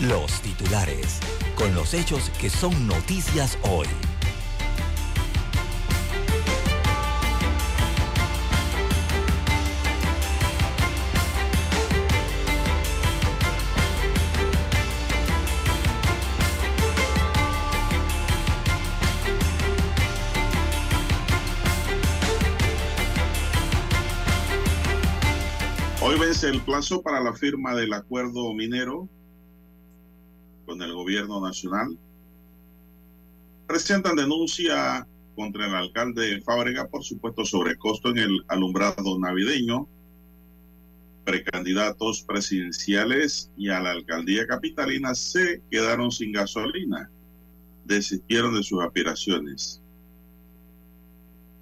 los titulares, con los hechos que son noticias hoy. Hoy vence el plazo para la firma del acuerdo minero con el gobierno nacional. Presentan denuncia contra el alcalde Fábrega por supuesto sobrecosto en el alumbrado navideño. Precandidatos presidenciales y a la alcaldía capitalina se quedaron sin gasolina. Desistieron de sus aspiraciones.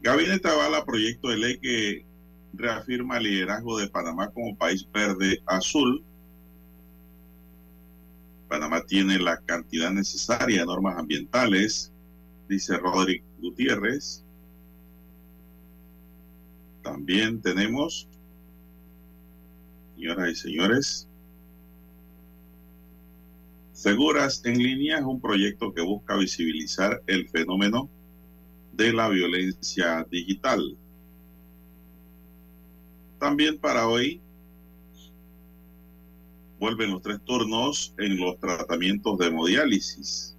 Gabinete avala proyecto de ley que reafirma el liderazgo de Panamá como país verde azul. Panamá tiene la cantidad necesaria de normas ambientales, dice Rodríguez Gutiérrez. También tenemos, señoras y señores, Seguras en línea es un proyecto que busca visibilizar el fenómeno de la violencia digital. También para hoy vuelven los tres turnos en los tratamientos de hemodiálisis.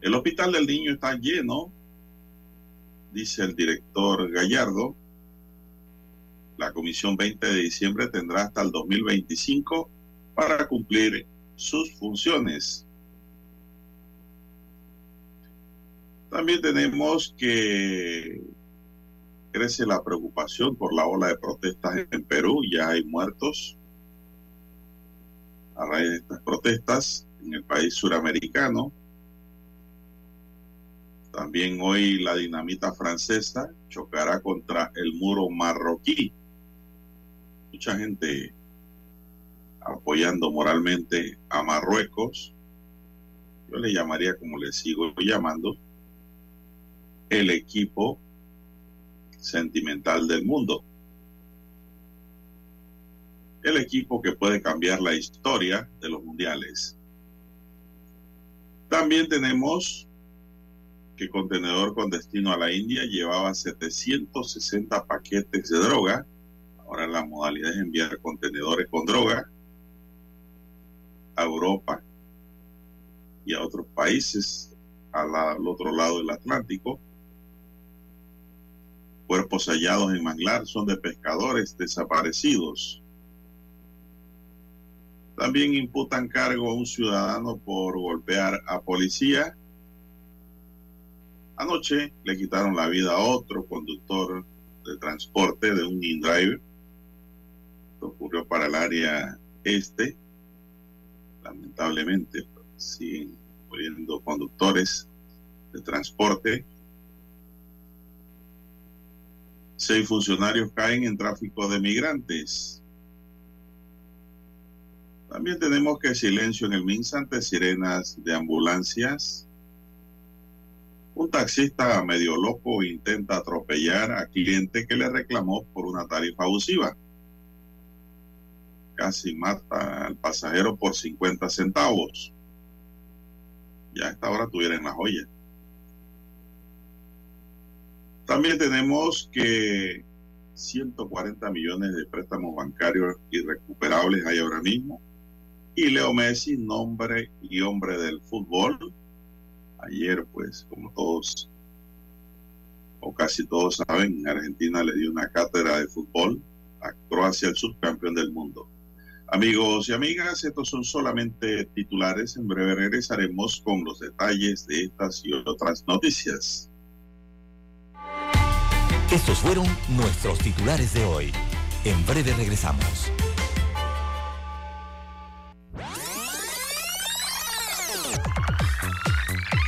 El hospital del niño está lleno, dice el director Gallardo. La comisión 20 de diciembre tendrá hasta el 2025 para cumplir sus funciones. También tenemos que crece la preocupación por la ola de protestas en Perú. Ya hay muertos a raíz de estas protestas en el país suramericano. También hoy la dinamita francesa chocará contra el muro marroquí. Mucha gente apoyando moralmente a Marruecos. Yo le llamaría, como le sigo llamando, el equipo sentimental del mundo. El equipo que puede cambiar la historia de los mundiales. También tenemos que contenedor con destino a la India llevaba 760 paquetes de droga. Ahora la modalidad es enviar contenedores con droga a Europa y a otros países al otro lado del Atlántico Cuerpos hallados en manglar son de pescadores desaparecidos. También imputan cargo a un ciudadano por golpear a policía. Anoche le quitaron la vida a otro conductor de transporte de un InDrive. Esto ocurrió para el área este. Lamentablemente siguen muriendo conductores de transporte Seis funcionarios caen en tráfico de migrantes. También tenemos que silencio en el MINSA ante sirenas de ambulancias. Un taxista medio loco intenta atropellar a cliente que le reclamó por una tarifa abusiva. Casi mata al pasajero por 50 centavos. Ya a esta hora tuvieran la joya. También tenemos que 140 millones de préstamos bancarios irrecuperables hay ahora mismo. Y Leo Messi, nombre y hombre del fútbol. Ayer, pues, como todos o casi todos saben, Argentina le dio una cátedra de fútbol a Croacia, el subcampeón del mundo. Amigos y amigas, estos son solamente titulares. En breve regresaremos con los detalles de estas y otras noticias. Estos fueron nuestros titulares de hoy. En breve regresamos.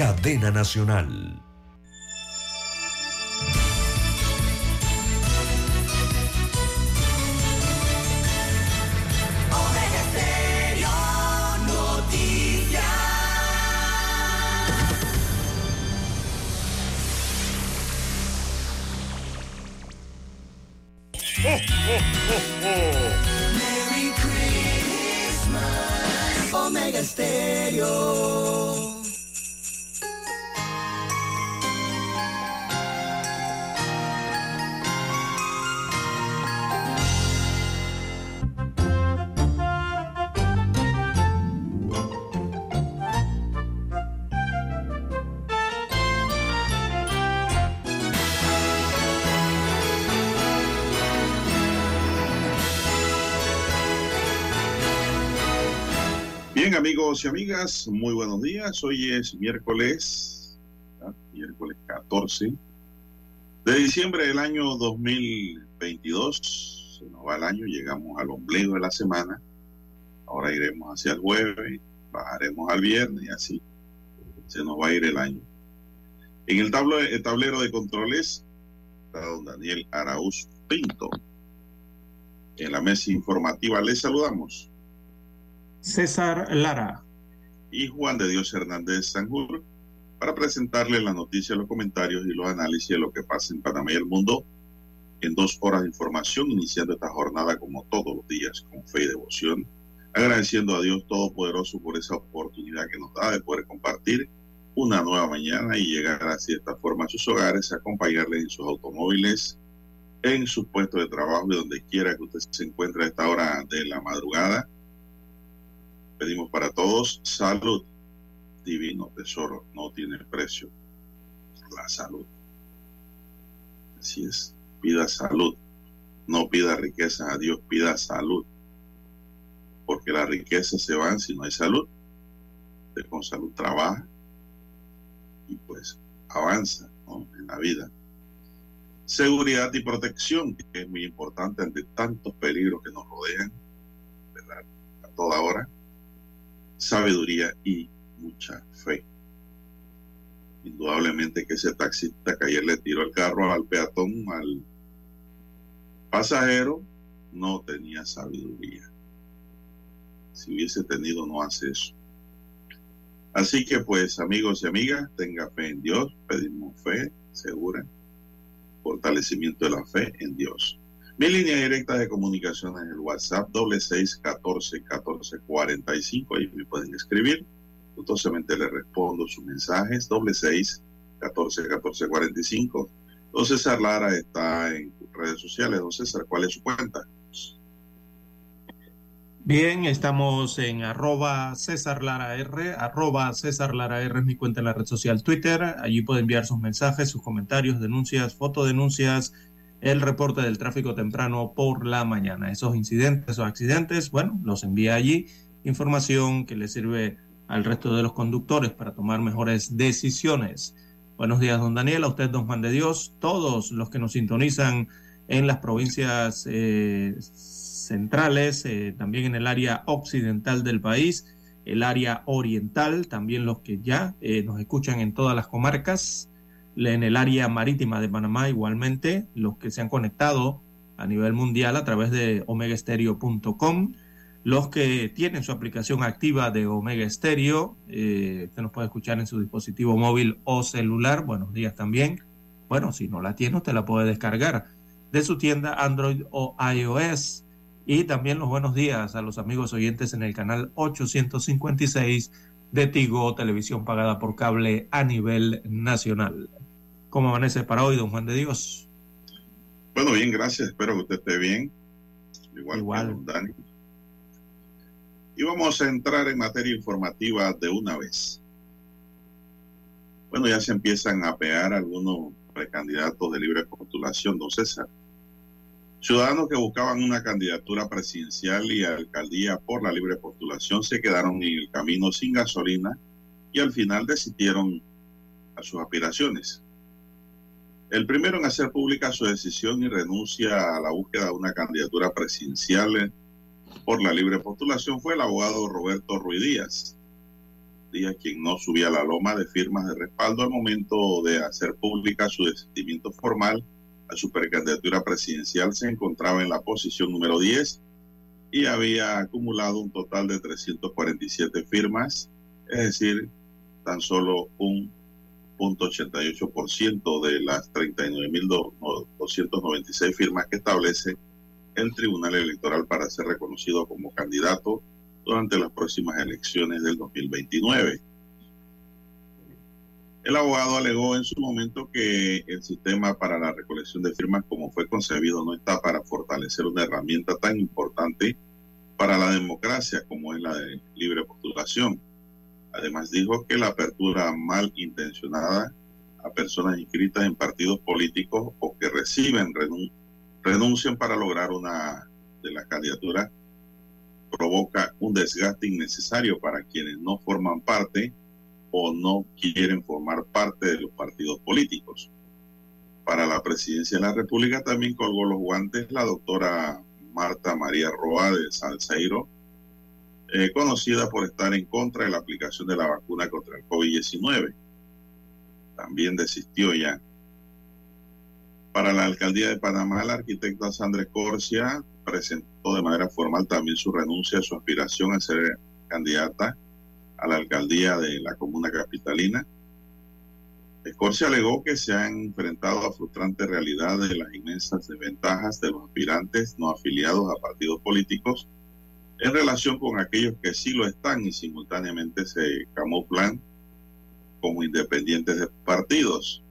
cadena nacional. Omega Stereo Noticias. Merry Christmas. Omega Stereo. Amigos y amigas, muy buenos días. Hoy es miércoles, miércoles 14 de diciembre del año 2022. Se nos va el año, llegamos al ombligo de la semana. Ahora iremos hacia el jueves, bajaremos al viernes y así se nos va a ir el año. En el tablero de controles está don Daniel Arauz Pinto. En la mesa informativa les saludamos. César Lara. y Juan de Dios Hernández Sanjur para presentarle las noticias, los comentarios y los análisis de lo que pasa en Panamá y el mundo en dos horas de información, iniciando esta jornada como todos los días con fe y devoción, agradeciendo a Dios Todopoderoso por esa oportunidad que nos da de poder compartir una nueva mañana y llegar así de esta forma a sus hogares, acompañarles en sus automóviles, en sus puestos de trabajo y donde quiera que usted se encuentre a esta hora de la madrugada. Pedimos para todos salud, divino tesoro, no tiene precio. La salud. Así es, pida salud. No pida riqueza a Dios, pida salud. Porque las riquezas se van si no hay salud. Usted con salud trabaja y pues avanza en la vida. Seguridad y protección, que es muy importante ante tantos peligros que nos rodean, ¿verdad? A toda hora sabiduría y mucha fe. Indudablemente que ese taxista que ayer le tiró el carro al peatón, al pasajero, no tenía sabiduría. Si hubiese tenido, no hace eso. Así que pues amigos y amigas, tenga fe en Dios, pedimos fe segura, fortalecimiento de la fe en Dios. Mi línea directa de comunicación es el WhatsApp doble seis catorce catorce cuarenta y cinco. Ahí me pueden escribir. Gustosamente les respondo sus mensajes. Doble seis catorce catorce cuarenta y cinco. Don César Lara está en redes sociales. Don César, ¿cuál es su cuenta? Bien, estamos en arroba César Lara R, arroba César Lara R es mi cuenta en la red social Twitter. Allí puede enviar sus mensajes, sus comentarios, denuncias, fotodenuncias, el reporte del tráfico temprano por la mañana. Esos incidentes o accidentes, bueno, los envía allí. Información que le sirve al resto de los conductores para tomar mejores decisiones. Buenos días, don Daniel, a usted, don Juan de Dios, todos los que nos sintonizan en las provincias eh, centrales, eh, también en el área occidental del país, el área oriental, también los que ya eh, nos escuchan en todas las comarcas, en el área marítima de Panamá igualmente, los que se han conectado a nivel mundial a través de omegaestereo.com, los que tienen su aplicación activa de Omega Stereo, eh, usted nos puede escuchar en su dispositivo móvil o celular, buenos días también. Bueno, si no la tiene, usted la puede descargar de su tienda Android o iOS. Y también los buenos días a los amigos oyentes en el canal 856 de Tigo, televisión pagada por cable a nivel nacional. ¿Cómo amanece para hoy, don Juan de Dios? Bueno, bien, gracias. Espero que usted esté bien. Igual, Igual. que don Dani. Y vamos a entrar en materia informativa de una vez. Bueno, ya se empiezan a pegar algunos precandidatos de libre postulación, don César. Ciudadanos que buscaban una candidatura presidencial y alcaldía por la libre postulación se quedaron en el camino sin gasolina y al final desistieron a sus aspiraciones. El primero en hacer pública su decisión y renuncia a la búsqueda de una candidatura presidencial por la libre postulación fue el abogado Roberto Ruiz Díaz. Díaz, quien no subía la loma de firmas de respaldo al momento de hacer pública su desistimiento formal a su precandidatura presidencial, se encontraba en la posición número 10 y había acumulado un total de 347 firmas, es decir, tan solo un 0.88% de las 39.296 firmas que establece el Tribunal Electoral para ser reconocido como candidato durante las próximas elecciones del 2029. El abogado alegó en su momento que el sistema para la recolección de firmas como fue concebido no está para fortalecer una herramienta tan importante para la democracia como es la de libre postulación. Además dijo que la apertura mal intencionada a personas inscritas en partidos políticos o que reciben renun renuncian para lograr una de las candidaturas provoca un desgaste innecesario para quienes no forman parte o no quieren formar parte de los partidos políticos. Para la presidencia de la República también colgó los guantes la doctora Marta María Roa de Salceiro, eh, conocida por estar en contra de la aplicación de la vacuna contra el COVID-19. También desistió ya. Para la alcaldía de Panamá, la arquitecta Sandra Corsia presentó de manera formal también su renuncia a su aspiración a ser candidata a la alcaldía de la comuna capitalina. Escorcia alegó que se han enfrentado a frustrante realidad de las inmensas desventajas de los aspirantes no afiliados a partidos políticos en relación con aquellos que sí lo están y simultáneamente se camuflan como independientes de partidos.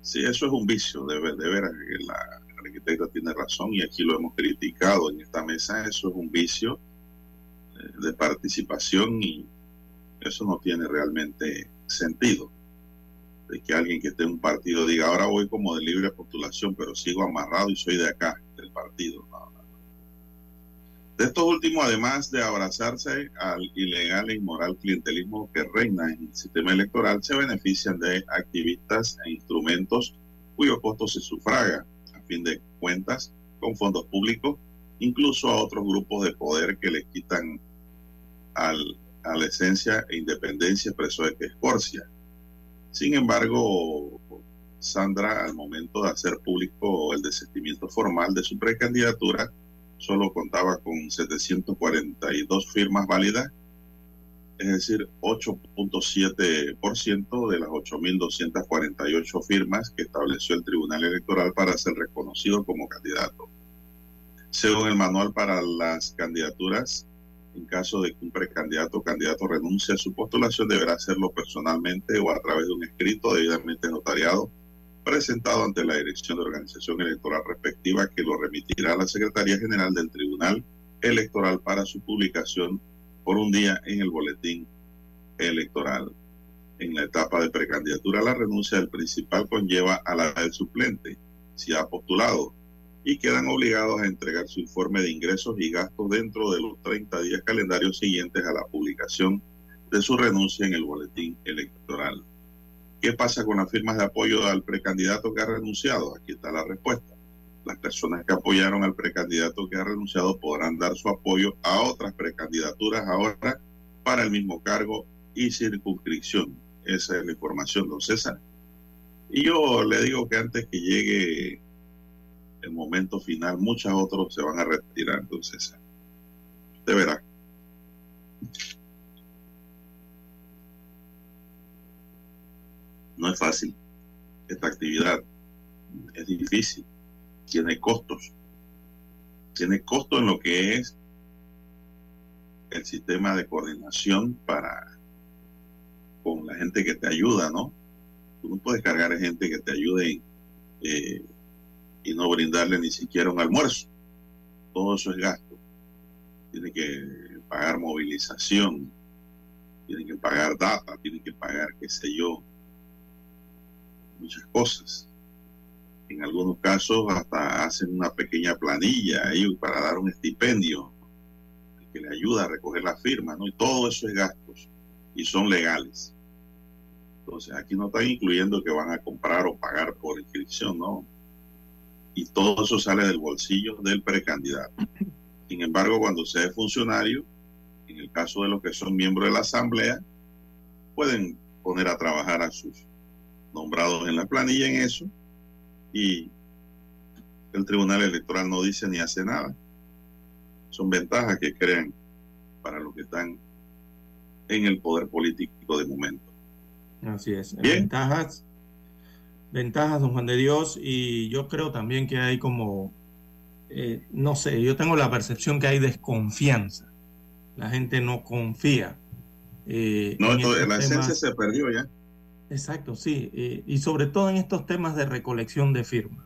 Sí, eso es un vicio, de, de veras la arquitecta tiene razón y aquí lo hemos criticado en esta mesa, eso es un vicio eh, de participación y eso no tiene realmente sentido. De que alguien que esté en un partido diga, ahora voy como de libre postulación, pero sigo amarrado y soy de acá, del partido. De estos últimos, además de abrazarse al ilegal e inmoral clientelismo que reina en el sistema electoral, se benefician de activistas e instrumentos cuyo costo se sufraga, a fin de cuentas, con fondos públicos, incluso a otros grupos de poder que le quitan al a la esencia e independencia expresó de que Escorcia. Sin embargo, Sandra, al momento de hacer público el desistimiento formal de su precandidatura, solo contaba con 742 firmas válidas, es decir, 8.7% de las 8.248 firmas que estableció el Tribunal Electoral para ser reconocido como candidato. Según el manual para las candidaturas, en caso de que un precandidato o candidato renuncie a su postulación, deberá hacerlo personalmente o a través de un escrito debidamente notariado presentado ante la Dirección de Organización Electoral respectiva que lo remitirá a la Secretaría General del Tribunal Electoral para su publicación por un día en el boletín electoral. En la etapa de precandidatura, la renuncia del principal conlleva a la del suplente, si ha postulado, y quedan obligados a entregar su informe de ingresos y gastos dentro de los 30 días calendarios siguientes a la publicación de su renuncia en el boletín electoral. ¿Qué pasa con las firmas de apoyo al precandidato que ha renunciado? Aquí está la respuesta. Las personas que apoyaron al precandidato que ha renunciado podrán dar su apoyo a otras precandidaturas ahora para el mismo cargo y circunscripción. Esa es la información, don César. Y yo le digo que antes que llegue el momento final, muchos otros se van a retirar. Entonces, de verá. No es fácil esta actividad, es difícil, tiene costos, tiene costo en lo que es el sistema de coordinación para con la gente que te ayuda, ¿no? Tú no puedes cargar a gente que te ayude eh, y no brindarle ni siquiera un almuerzo. Todo eso es gasto. Tiene que pagar movilización, tiene que pagar data, tiene que pagar, qué sé yo, muchas cosas. En algunos casos hasta hacen una pequeña planilla ahí para dar un estipendio que le ayuda a recoger la firma, ¿no? Y todo eso es gastos y son legales. Entonces, aquí no están incluyendo que van a comprar o pagar por inscripción, ¿no? Y todo eso sale del bolsillo del precandidato. Sin embargo, cuando sea es funcionario, en el caso de los que son miembros de la asamblea, pueden poner a trabajar a sus nombrados en la planilla en eso y el Tribunal Electoral no dice ni hace nada. Son ventajas que crean para los que están en el poder político de momento. Así es. Ventajas, ventajas, don Juan de Dios, y yo creo también que hay como, eh, no sé, yo tengo la percepción que hay desconfianza. La gente no confía. Eh, no, la esencia se perdió ya. Exacto, sí. Eh, y sobre todo en estos temas de recolección de firmas.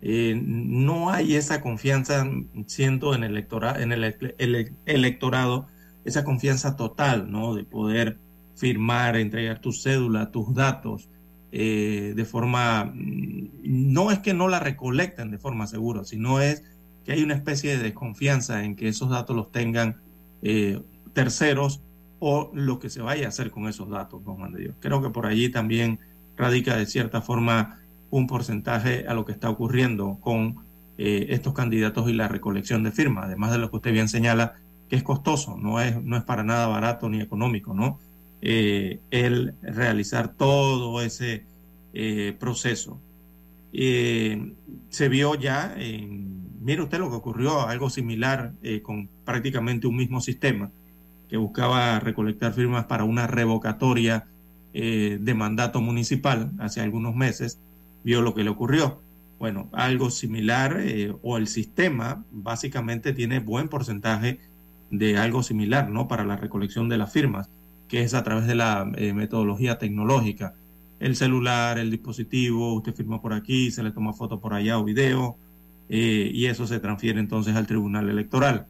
no hay esa confianza, siento, en, el, electora, en el, el, electorado, esa confianza total, ¿no? De poder firmar, entregar tu cédula, tus datos, eh, de forma, mm, no es que no la recolecten de forma segura, sino es que hay una especie de desconfianza en que esos datos los tengan eh, terceros o lo que se vaya a hacer con esos datos, don Juan de Dios. Creo que por allí también radica de cierta forma un porcentaje a lo que está ocurriendo con eh, estos candidatos y la recolección de firmas, además de lo que usted bien señala, que es costoso, no es, no es para nada barato ni económico, ¿no? Eh, el realizar todo ese eh, proceso. Se vio ya, mire usted lo que ocurrió, algo similar con prácticamente un mismo sistema que buscaba recolectar firmas para una revocatoria de mandato municipal hace algunos meses, vio lo que le ocurrió. Bueno, algo similar o el sistema básicamente tiene buen porcentaje de algo similar, ¿no? Para la recolección de las firmas que es a través de la eh, metodología tecnológica. El celular, el dispositivo, usted firma por aquí, se le toma foto por allá o video, eh, y eso se transfiere entonces al Tribunal Electoral.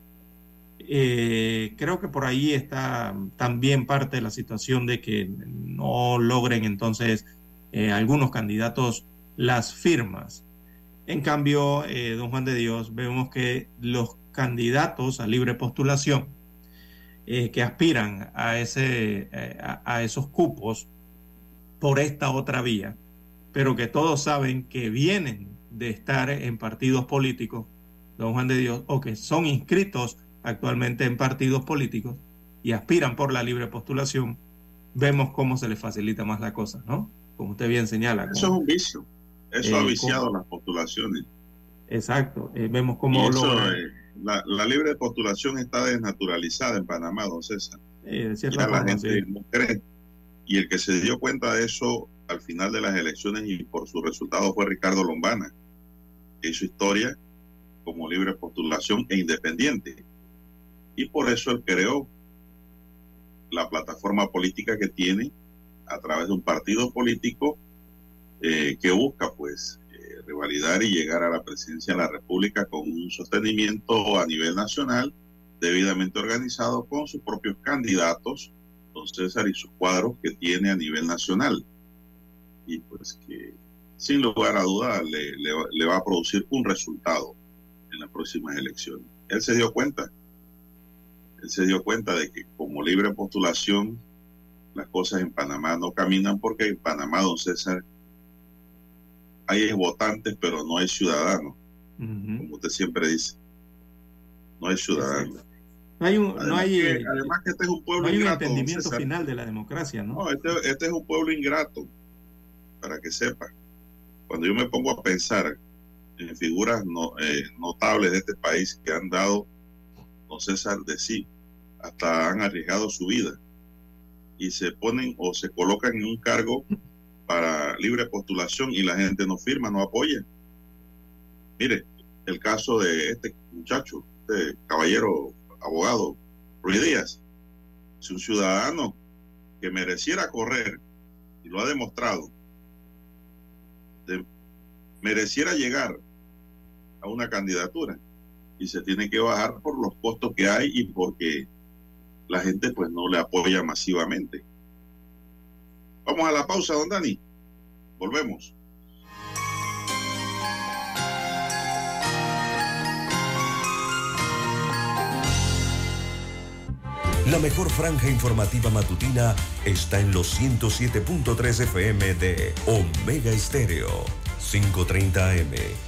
Eh, creo que por ahí está también parte de la situación de que no logren entonces algunos candidatos las firmas. En cambio, don Juan de Dios, vemos que los candidatos a libre postulación eh, que aspiran a, ese, eh, a, esos cupos por esta otra vía, pero que todos saben que vienen de estar en partidos políticos, don Juan de Dios, o que son inscritos actualmente en partidos políticos y aspiran por la libre postulación, vemos cómo se les facilita más la cosa, ¿no? Como usted bien señala. Eso es un vicio. Eso ha eh, viciado las postulaciones. Exacto. vemos cómo la, libre postulación está desnaturalizada en Panamá, don César. ya la gente no cree. Y el que se dio cuenta de eso al final de las elecciones y por su resultado fue Ricardo Lombana, hizo historia como libre postulación e independiente. Y por eso él creó la plataforma política que tiene a través de un partido político eh, que busca pues revalidar y llegar a la presidencia de la República con un sostenimiento a nivel nacional debidamente organizado con sus propios candidatos, don César y sus cuadros que tiene a nivel nacional. Y pues que sin lugar a duda le, le va a producir un resultado en las próximas elecciones. Él se dio cuenta, él se dio cuenta de que como libre postulación las cosas en Panamá no caminan porque en Panamá, don César, hay votantes, pero no hay ciudadanos, como usted siempre dice. No hay ciudadanos. No hay un, además, que, además que este es un pueblo no hay ingrato. Un entendimiento final de la democracia, ¿no? no este, este, es un pueblo ingrato, para que sepa. Cuando yo me pongo a pensar en figuras no, eh, notables de este país que han dado, no César, de sí, hasta han arriesgado su vida y se ponen o se colocan en un cargo para libre postulación y la gente no firma, no apoya. Mire, el caso de este muchacho, este caballero abogado, Ruiz Díaz, si un ciudadano que mereciera correr, y lo ha demostrado, mereciera llegar a una candidatura y se tiene que bajar por los costos que hay y porque la gente pues no le apoya masivamente. Vamos a la pausa, don Dani. Volvemos. La mejor franja informativa matutina está en los 107.3 FM de Omega Estéreo, 530M.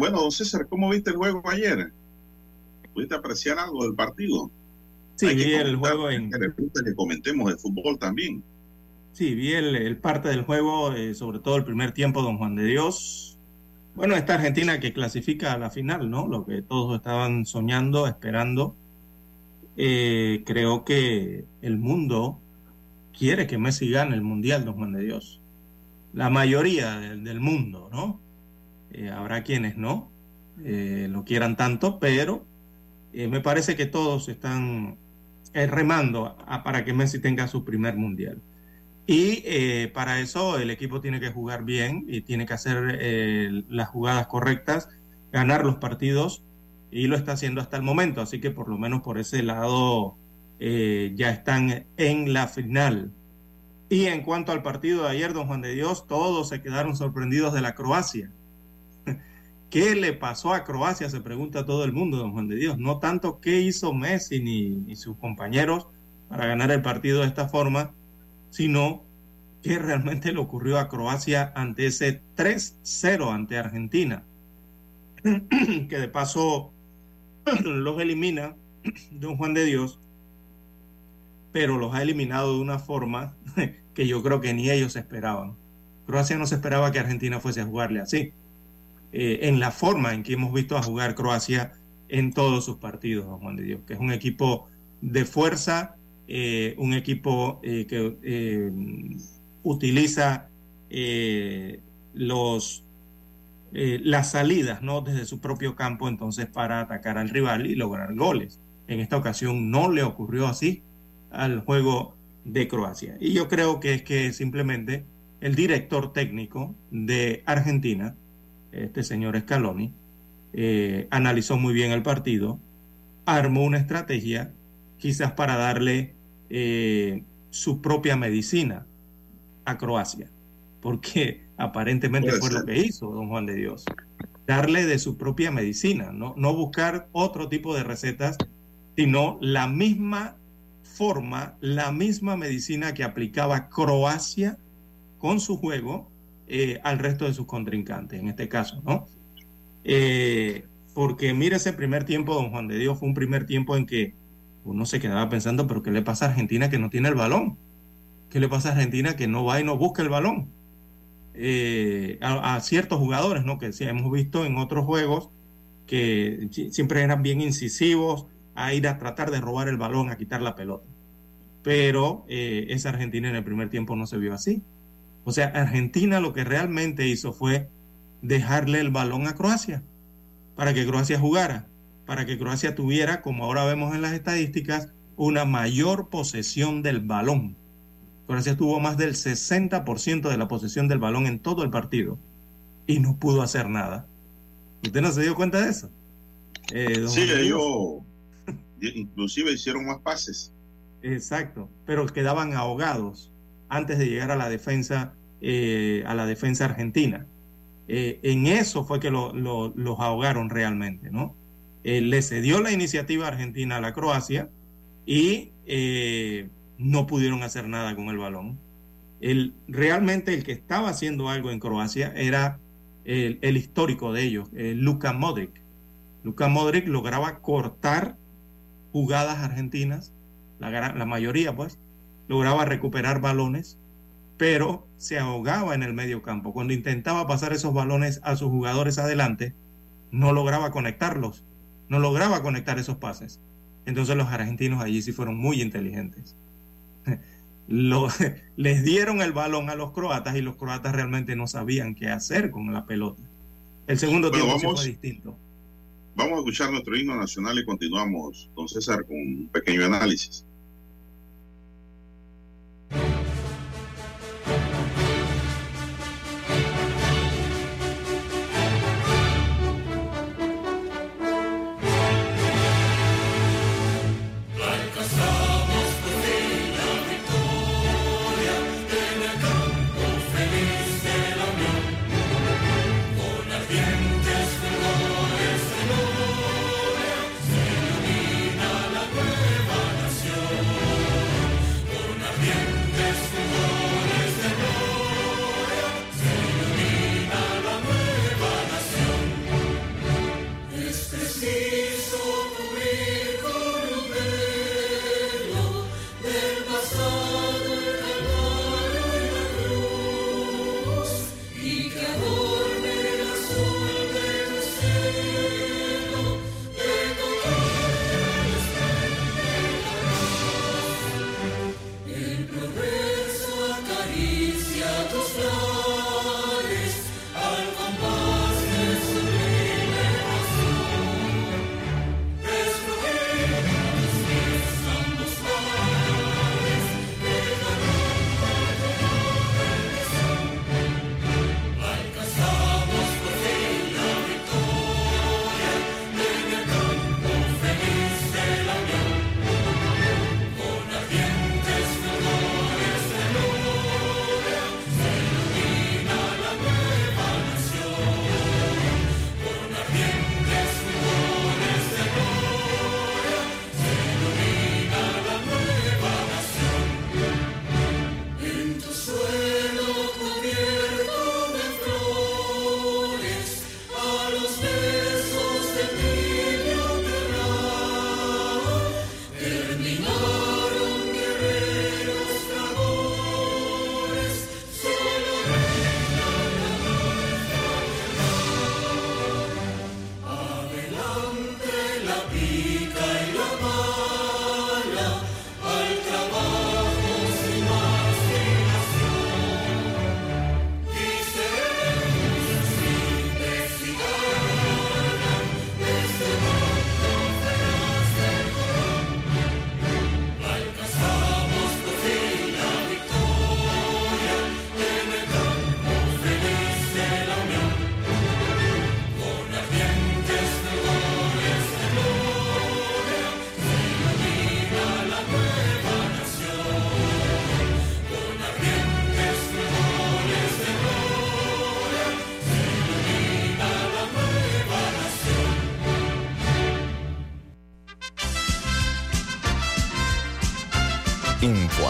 Bueno, don César, ¿cómo viste el juego ayer? ¿Pudiste apreciar algo del partido? Sí, Hay vi el juego en, que comentemos el fútbol también. Sí, vi el, el parte del juego, eh, sobre todo el primer tiempo, don Juan de Dios. Bueno, esta Argentina que clasifica a la final, ¿no? Lo que todos estaban soñando, esperando. Eh, creo que el mundo quiere que Messi gane el Mundial, don Juan de Dios. La mayoría del, del mundo, ¿no? Eh, habrá quienes no eh, lo quieran tanto, pero eh, me parece que todos están remando para que Messi tenga su primer mundial. Y para eso el equipo tiene que jugar bien y tiene que hacer las jugadas correctas, ganar los partidos y lo está haciendo hasta el momento. Así que por lo menos por ese lado ya están en la final. Y en cuanto al partido de ayer, don Juan de Dios, todos se quedaron sorprendidos de la Croacia. ¿Qué le pasó a Croacia? Se pregunta todo el mundo, don Juan de Dios. No tanto qué hizo Messi ni, sus compañeros para ganar el partido de esta forma, sino qué realmente le ocurrió a Croacia ante ese 3-0 ante Argentina, que de paso los elimina don Juan de Dios, pero los ha eliminado de una forma que yo creo que ni ellos esperaban. Croacia no se esperaba que Argentina fuese a jugarle así eh, en la forma en que hemos visto a jugar Croacia en todos sus partidos, Juan de Dios, que es un equipo de fuerza, eh, un equipo eh, que eh, utiliza eh, los las salidas ¿no? desde su propio campo entonces para atacar al rival y lograr goles. En esta ocasión no le ocurrió así al juego de Croacia. Y yo creo que es que simplemente el director técnico de Argentina, este señor Scaloni, eh, analizó muy bien el partido, armó una estrategia quizás para darle eh, su propia medicina a Croacia, porque aparentemente fue lo que hizo don Juan de Dios, darle de su propia medicina, no, no buscar otro tipo de recetas, sino la misma forma, la misma medicina que aplicaba Croacia con su juego eh, al resto de sus contrincantes, en este caso, ¿no? Eh, porque mire ese primer tiempo, don Juan de Dios, fue un primer tiempo en que uno se quedaba pensando, pero ¿qué le pasa a Argentina que no tiene el balón? ¿Qué le pasa a Argentina que no va y no busca el balón? Eh, a, a, ciertos jugadores, ¿no? Que sí, hemos visto en otros juegos que siempre eran bien incisivos a ir a tratar de robar el balón, a quitar la pelota. Pero eh, esa Argentina en el primer tiempo no se vio así. O sea, Argentina lo que realmente hizo fue dejarle el balón a Croacia para que Croacia jugara, para que Croacia tuviera, como ahora vemos en las estadísticas, una mayor posesión del balón. Croacia tuvo más del 60% de la posesión del balón en todo el partido y no pudo hacer nada. ¿Usted no se dio cuenta de eso? Eh, sí, ellos inclusive hicieron más pases. Exacto, pero quedaban ahogados antes de llegar a la defensa, eh, a la defensa argentina. Eh, en eso fue que lo, lo, los ahogaron realmente, ¿no? Eh, le cedió la iniciativa argentina a la Croacia y no pudieron hacer nada con el balón. El, realmente el que estaba haciendo algo en Croacia era el, el histórico de ellos, Luka Modric. Luka Modric lograba cortar jugadas argentinas, la, la mayoría pues, lograba recuperar balones, pero se ahogaba en el medio campo. Cuando intentaba pasar esos balones a sus jugadores adelante, no lograba conectarlos, no lograba conectar esos pases. Entonces los argentinos allí sí fueron muy inteligentes. Lo, les dieron el balón a los croatas y los croatas realmente no sabían qué hacer con la pelota. El segundo bueno, tiempo vamos, fue distinto. Vamos a escuchar nuestro himno nacional y continuamos, don César, con un pequeño análisis. Thank you.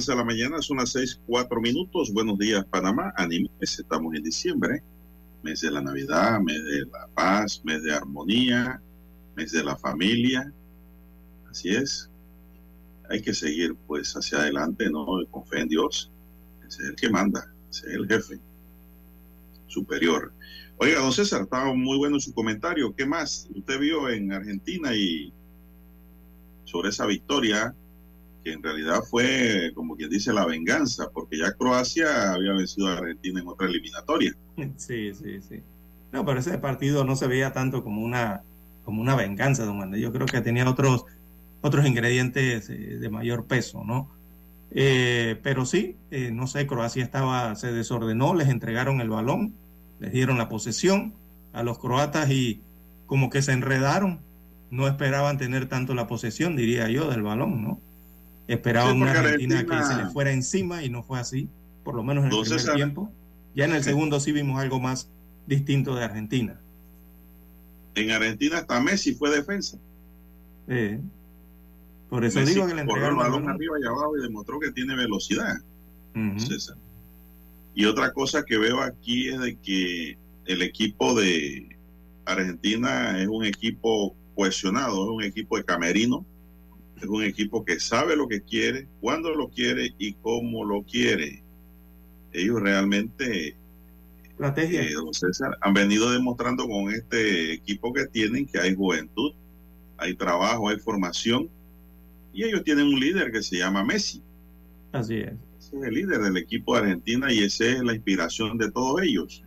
Avanza la mañana, son las seis, cuatro minutos. Buenos días, Panamá. Anímese, estamos en diciembre, mes de la Navidad, mes de la paz, mes de armonía, mes de la familia. Así es. Hay que seguir, pues, hacia adelante, ¿no? Con en Dios. Ese es el que manda, ese es el jefe superior. Oiga, don César, estaba muy bueno su comentario. ¿Qué más usted vio en Argentina y sobre esa victoria? Que en realidad fue, como quien dice, la venganza, porque ya Croacia había vencido a Argentina en otra eliminatoria. Sí, sí, sí. No, pero ese partido no se veía tanto como una, como una venganza, don Juan. Yo creo que tenía otros, otros ingredientes eh, de mayor peso, ¿no? Eh, pero sí, eh, no sé, Croacia estaba, se desordenó, les entregaron el balón, les dieron la posesión a los croatas y como que se enredaron, no esperaban tener tanto la posesión, diría yo, del balón, ¿no? Esperaban Sí, una Argentina, Argentina- que se les fuera encima y no fue así, por lo menos en el primer tiempo. Ya en el segundo sí vimos algo más distinto de Argentina. En Argentina hasta Messi fue defensa. Eh, por eso Messi digo que le entregaron el balón arriba y abajo y demostró que tiene velocidad. César. Y otra cosa que veo aquí es de que el equipo de Argentina es un equipo cohesionado, es un equipo de camerino, es un equipo que sabe lo que quiere, cuándo lo quiere y cómo lo quiere. Ellos realmente, Estrategia. eh, don César, han venido demostrando con este equipo que tienen que hay juventud, hay trabajo, hay formación y ellos tienen un líder que se llama Messi. Así es. Ese es el líder del equipo de Argentina y esa es la inspiración de todos ellos.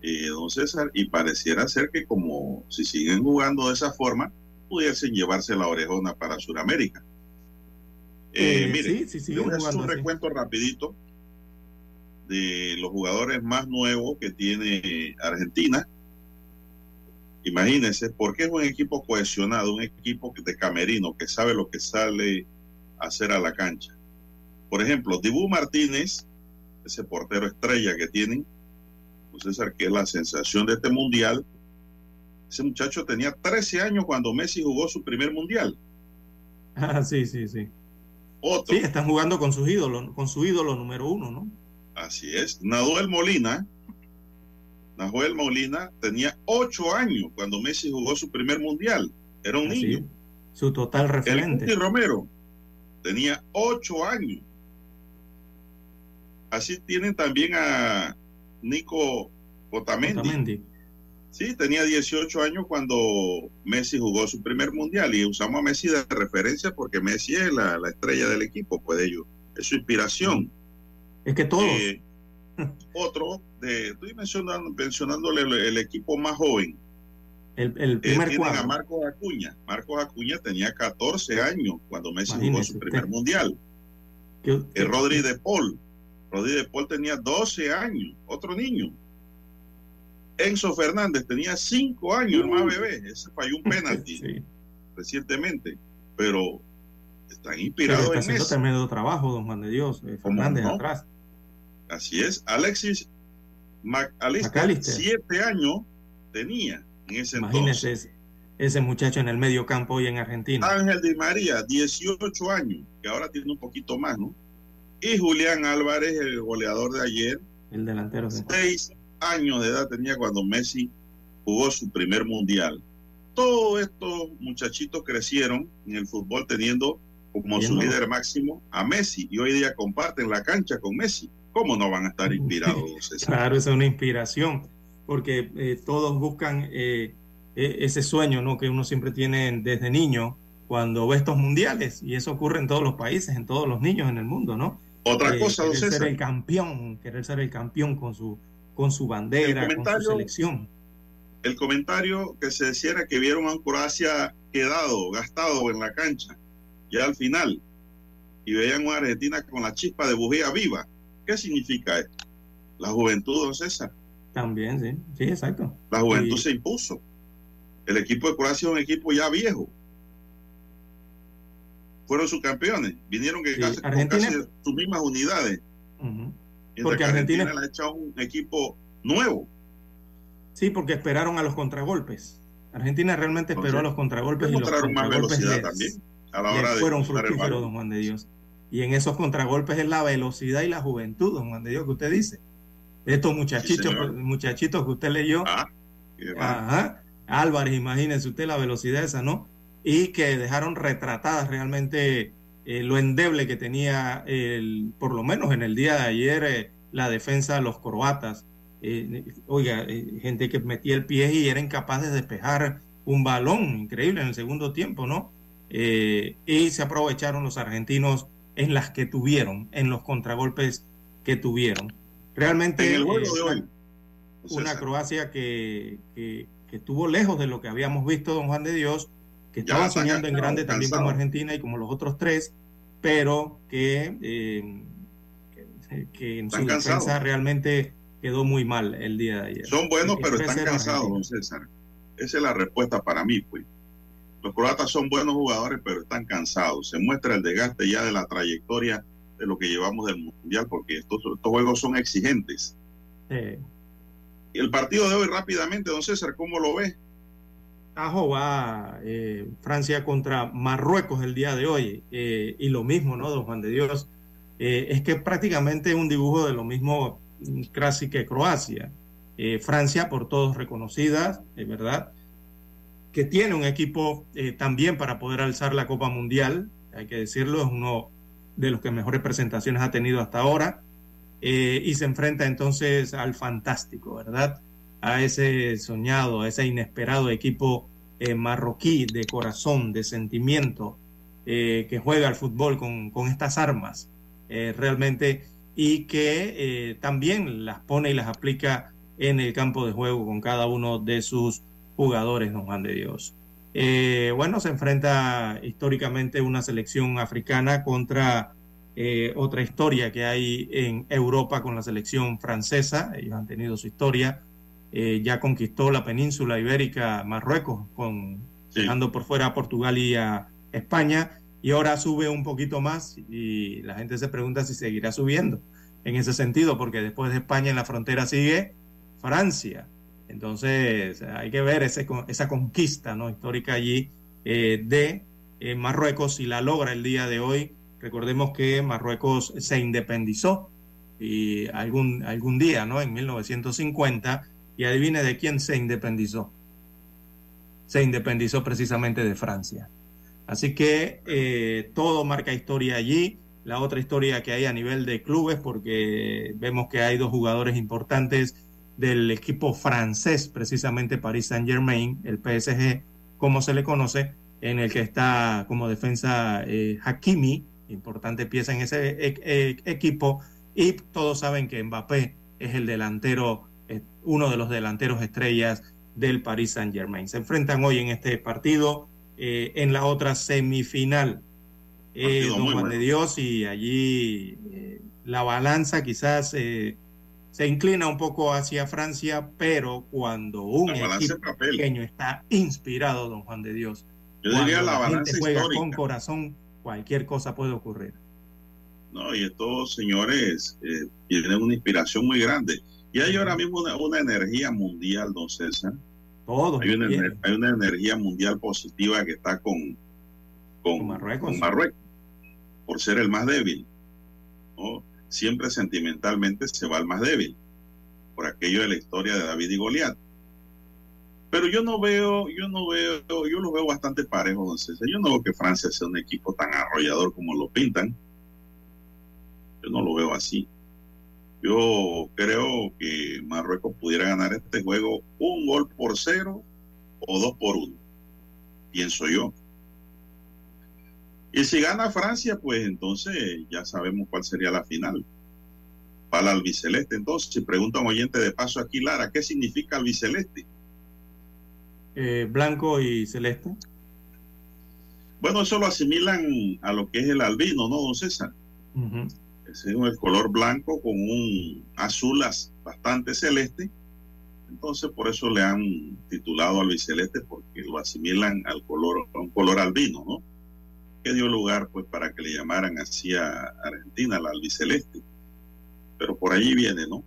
Eh, don César, y pareciera ser que como si siguen jugando de esa forma, pudiesen llevarse la orejona para Sudamérica. Eh, Eh, mire, sí, sí, le siguen voy a hacer jugando un recuento rapidito de los jugadores más nuevos que tiene Argentina. Imagínense, porque es un equipo cohesionado, un equipo de camerino que sabe lo que sale a hacer a la cancha. Por ejemplo, Dibu Martínez, ese portero estrella que tienen, pues César, que es la sensación de este mundial. Ese muchacho tenía 13 años cuando Messi jugó su primer mundial. Ah, sí, sí, sí. Otro, Sí, están jugando con sus ídolos, con su ídolo número uno, ¿no? así es, Nahuel Molina. Nahuel Molina tenía 8 años cuando Messi jugó su primer mundial. Era un Así, niño. Su total El referente. Cuti Romero tenía 8 años. Así tienen también a Nico Otamendi. Otamendi. Sí, tenía 18 años cuando Messi jugó su primer mundial y usamos a Messi de referencia porque Messi es la, la estrella del equipo, pues de ellos, es su inspiración. Es que todos. Eh, otro, de, estoy mencionando, mencionándole el, el equipo más joven, el, el eh, primer tienen a cuadro. Marcos Acuña. Marcos Acuña tenía 14 años cuando Messi jugó su primer usted. mundial. Eh, Rodri de Paul. Rodri de Paul tenía 12 años, otro niño. Enzo Fernández tenía 5 años, más bebé. Ese falló un penalti Sí. recientemente, pero están Pero inspirados está en haciendo eso. tremendo trabajo, don Juan de Dios. eh, ¿Cómo Fernández no? atrás. Así es. Alexis McAllister, McAllister. 7 años tenía en ese Imagínese entonces. ese, muchacho en el medio campo hoy en Argentina. Ángel Di María, 18 años, que ahora tiene un poquito más, ¿no? Y Julián Álvarez, el goleador de ayer, El delantero. seis años de edad tenía cuando Messi jugó su primer mundial. Todos estos muchachitos crecieron en el fútbol teniendo como su Viendo. líder máximo a Messi y hoy día comparten la cancha con Messi. ¿Cómo no van a estar inspirados? César? Claro, esa es una inspiración, porque eh, todos buscan eh, e- ese sueño ¿no? que uno siempre tiene desde niño cuando ve estos mundiales, y eso ocurre en todos los países, en todos los niños en el mundo, ¿no? Otra cosa, querer ser el campeón, querer ser el campeón con su, con su bandera, con su selección. El comentario que se decía era que vieron a un Croacia quedado, gastado en la cancha, ya al final, y veían una Argentina con la chispa de bujía viva. ¿Qué significa esto? La juventud, don César. También, sí, sí, exacto. La juventud se impuso. El equipo de Croacia es un equipo ya viejo. Fueron sus campeones. Vinieron que casi, Argentina... con sus mismas unidades. Porque Argentina... le ha echado un equipo nuevo. Sí, porque esperaron a los contragolpes. Argentina realmente esperó a los contragolpes y los contragolpes más también a la hora fueron fructíferos, don Juan de Dios. Y en esos contragolpes es la velocidad y la juventud, don Juan de Dios, que usted dice. Estos muchachitos, muchachitos que usted leyó. Ah, Ajá. Álvarez, imagínense usted la velocidad esa, ¿no? Y que dejaron retratadas realmente eh, lo endeble que tenía, el, por lo menos en el día de ayer, eh, la defensa de los croatas. Eh, oiga, gente que metía el pie y era incapaz de despejar un balón, increíble en el segundo tiempo, ¿no? y se aprovecharon los argentinos en las que tuvieron, en los contragolpes que tuvieron. Realmente en el una Croacia que, que, estuvo lejos de lo que habíamos visto, don Juan de Dios, que estaba soñando en grande también como Argentina y como los otros tres, pero que, eh, que, en su defensa realmente quedó muy mal el día de ayer. Son buenos, pero están cansados, don César. Esa es la respuesta para mí, pues. Los croatas son buenos jugadores, pero están cansados. Se muestra el desgaste ya de la trayectoria de lo que llevamos del Mundial, porque estos, estos juegos son exigentes. Y el partido de hoy rápidamente, don César, ¿cómo lo ve? Ajo va eh, Francia contra Marruecos el día de hoy. Eh, y lo mismo, ¿no, don Juan de Dios? Eh, es que prácticamente un dibujo de lo mismo casi que Croacia. Francia, por todos reconocidas, es verdad, que tiene un equipo también para poder alzar la Copa Mundial, hay que decirlo, es uno de los que mejores presentaciones ha tenido hasta ahora, y se enfrenta entonces al fantástico, ¿verdad? A ese soñado, a ese inesperado equipo eh, marroquí de corazón, de sentimiento, eh, que juega al fútbol con, con estas armas realmente y que también las pone y las aplica en el campo de juego con cada uno de sus jugadores, don Juan de Dios. Eh, bueno, se enfrenta históricamente una selección africana contra eh, otra historia que hay en Europa con la selección francesa. Ellos han tenido su historia. Eh, ya conquistó la península ibérica Marruecos, con, dejando por fuera a Portugal y a España. Y ahora sube un poquito más y la gente se pregunta si seguirá subiendo en ese sentido, porque después de España en la frontera sigue Francia. Entonces hay que ver ese, esa conquista ¿no? histórica allí eh, de eh, Marruecos si la logra el día de hoy. Recordemos que Marruecos se independizó y algún, algún día, ¿no? En 1950, y adivine de quién se independizó. Se independizó precisamente de Francia. Así que eh, todo marca historia allí. La otra historia que hay a nivel de clubes, porque vemos que hay dos jugadores importantes del equipo francés, precisamente Paris Saint Germain, el PSG, como se le conoce, en el que está como defensa eh, Hakimi, importante pieza en ese e, e, equipo, y todos saben que Mbappé es el delantero, uno de los delanteros estrellas del Paris Saint Germain. Se enfrentan hoy en este partido, eh, en la otra semifinal, Don Juan de Dios, y allí la balanza quizás se inclina un poco hacia Francia, pero cuando un equipo pequeño está inspirado, don Juan de Dios, Yo diría la, la gente juega con corazón, cualquier cosa puede ocurrir. No, y estos señores eh, tienen una inspiración muy grande. Y hay ahora mismo una, energía mundial, don César. Todo. Hay una, hay una energía mundial positiva que está con, con, Marruecos. con Marruecos, por ser el más débil. ¿no? siempre sentimentalmente se va al más débil, por aquello de la historia de David y Goliat. Pero yo no veo, yo no veo, yo lo veo bastante parejo, entonces Yo no veo que Francia sea un equipo tan arrollador como lo pintan. Yo no lo veo así. Yo creo que Marruecos pudiera ganar este juego un gol por cero o dos por uno. Pienso yo. Y si gana Francia, pues entonces ya sabemos cuál sería la final. Para el albiceleste. Entonces, si pregunta un oyente de paso aquí, Lara, ¿qué significa albiceleste? Eh, blanco y celeste. Bueno, eso lo asimilan a lo que es el albino, ¿no, don César? Ese es el color blanco con un azul bastante celeste. Entonces, por eso le han titulado albiceleste, porque lo asimilan al color, a un color albino, ¿no? Que dio lugar, pues, para que le llamaran así a Argentina, la albiceleste. Pero por allí viene, ¿no?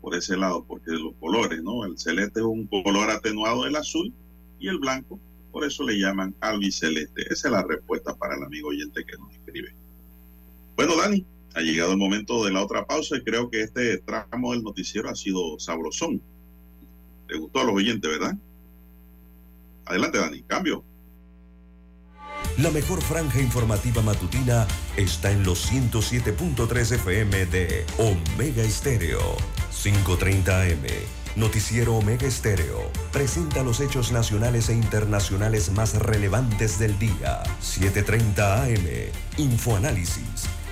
Por ese lado, porque de los colores, ¿no? El celeste es un color atenuado del azul y el blanco, por eso le llaman albiceleste. Esa es la respuesta para el amigo oyente que nos escribe. Bueno, Dani, ha llegado el momento de la otra pausa y creo que este tramo del noticiero ha sido sabrosón. Le gustó a los oyentes, ¿verdad? Adelante, Dani. Cambio. La mejor franja informativa matutina está en los 107.3 FM de Omega Estéreo. 530 AM. Noticiero Omega Estéreo. Presenta los hechos nacionales e internacionales más relevantes del día. 730 AM. Infoanálisis.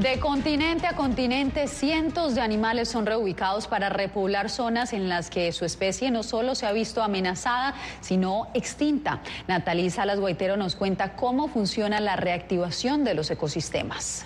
De continente a continente, cientos de animales son reubicados para repoblar zonas en las que su especie no solo se ha visto amenazada, sino extinta. Natalí Salas Guaitero nos cuenta cómo funciona la reactivación de los ecosistemas.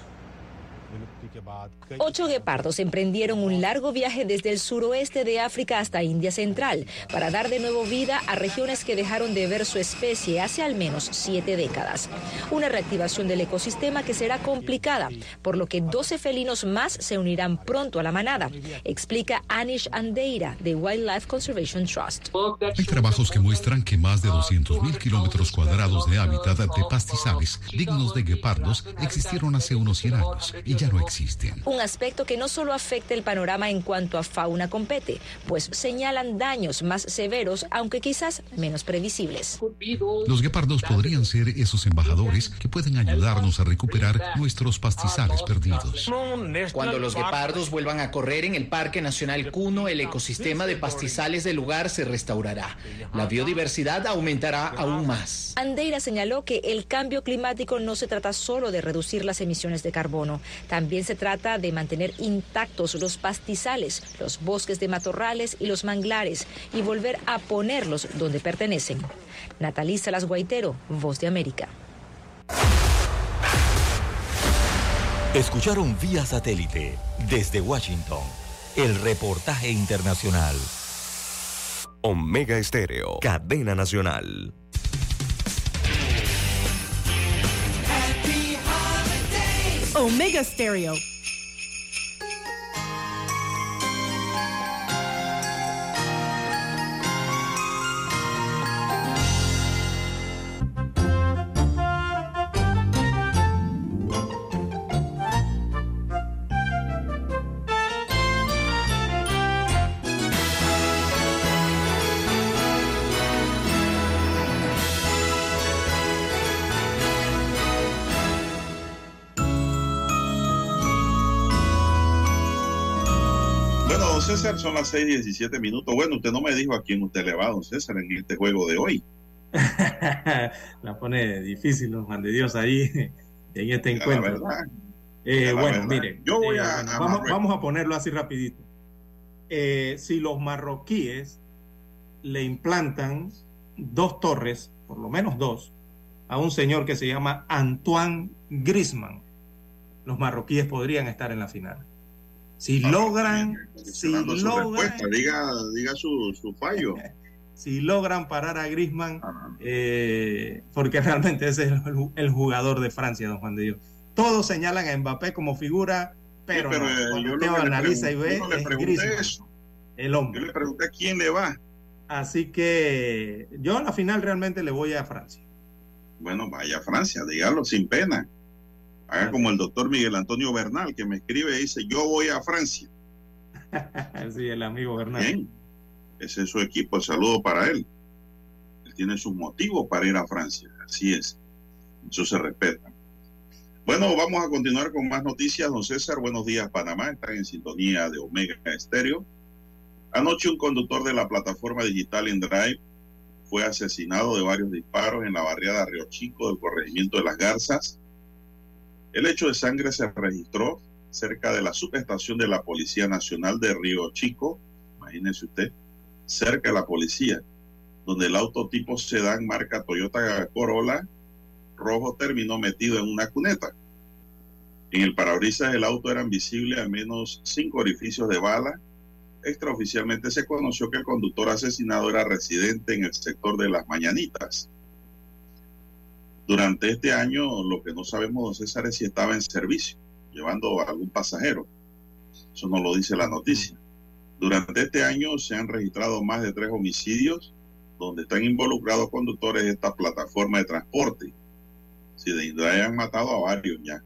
Ocho guepardos emprendieron un largo viaje desde el suroeste de África hasta India Central para dar de nuevo vida a regiones que dejaron de ver su especie hace al menos siete décadas. Una reactivación del ecosistema que será complicada, por lo que 12 felinos más se unirán pronto a la manada, explica Anish Andeira de Wildlife Conservation Trust. Hay trabajos que muestran que más de 200.000 kilómetros cuadrados de hábitat de pastizales dignos de guepardos existieron hace unos 100 años y ya no existen. Un aspecto que no solo afecta el panorama en cuanto a fauna compete, pues señalan daños más severos, aunque quizás menos previsibles. Los guepardos podrían ser esos embajadores que pueden ayudarnos a recuperar nuestros pastizales perdidos. Cuando los guepardos vuelvan a correr en el Parque Nacional Cuno, el ecosistema de pastizales del lugar se restaurará. La biodiversidad aumentará aún más. Andeira señaló que el cambio climático no se trata solo de reducir las emisiones de carbono, también se trata de mantener intactos los pastizales, los bosques de matorrales y los manglares y volver a ponerlos donde pertenecen. Natalí Salas Guaitero, Voz de América. Escucharon vía satélite desde Washington el reportaje internacional. Omega Estéreo, cadena nacional. Omega Stereo. César, son las 6 y 17 minutos. Bueno, usted no me dijo a quién usted le va, don César, en este juego de hoy. la pone difícil, don Juan de Dios, ahí en este encuentro. Eh, bueno, mire, yo voy eh, a, vamos, a ponerlo así rapidito. Eh, si los marroquíes le implantan dos torres, por lo menos dos, a un señor que se llama Antoine Grisman, los marroquíes podrían estar en la final. Si logran, si logran, diga, diga su, fallo. si logran parar a Grisman, eh, porque realmente ese es el, jugador de Francia, don Juan de Dios. Todos señalan a Mbappé como figura, pero, yo lo analiza y ve, es el hombre. Yo le pregunté quién le va. Así que yo a la final realmente le voy a Francia. Bueno, vaya a Francia, dígalo sin pena. Haga como el doctor Miguel Antonio Bernal, que me escribe y dice, yo voy a Francia. sí, el amigo Bernal. Bien, ese es su equipo, el saludo para él. Él tiene sus motivos para ir a Francia, así es. Eso se respeta. Bueno, vamos a continuar con más noticias. Don César, buenos días, Panamá. Están en sintonía de Omega Estéreo. Anoche un conductor de la plataforma digital InDrive fue asesinado de varios disparos en la barriada Río Chico del corregimiento de Las Garzas. El hecho de sangre se registró cerca de la subestación de la Policía Nacional de Río Chico, imagínese usted, cerca de la policía, donde el auto tipo sedán marca Toyota Corolla rojo terminó metido en una cuneta. En el parabrisas del auto eran visibles al menos cinco orificios de bala. Extraoficialmente se conoció que el conductor asesinado era residente en el sector de las Mañanitas. Durante este año, lo que no sabemos, don César, es si estaba en servicio, llevando a algún pasajero. Eso no lo dice la noticia. Durante este año se han registrado más de tres homicidios donde están involucrados conductores de esta plataforma de transporte si de han matado a varios ya.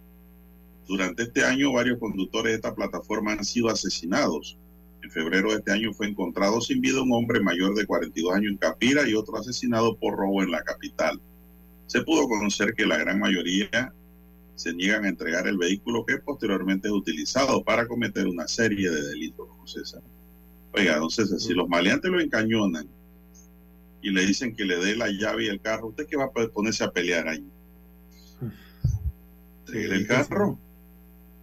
Durante este año, varios conductores de esta plataforma han sido asesinados. En febrero de este año fue encontrado sin vida un hombre mayor de 42 años en Capira y otro asesinado por robo en la capital. Se pudo conocer que la gran mayoría se niegan a entregar el vehículo que posteriormente es utilizado para cometer una serie de delitos, don César. Oiga, don César, si los maleantes lo encañonan y le dicen que le dé la llave y el carro, ¿usted qué va a ponerse a pelear ahí? el carro.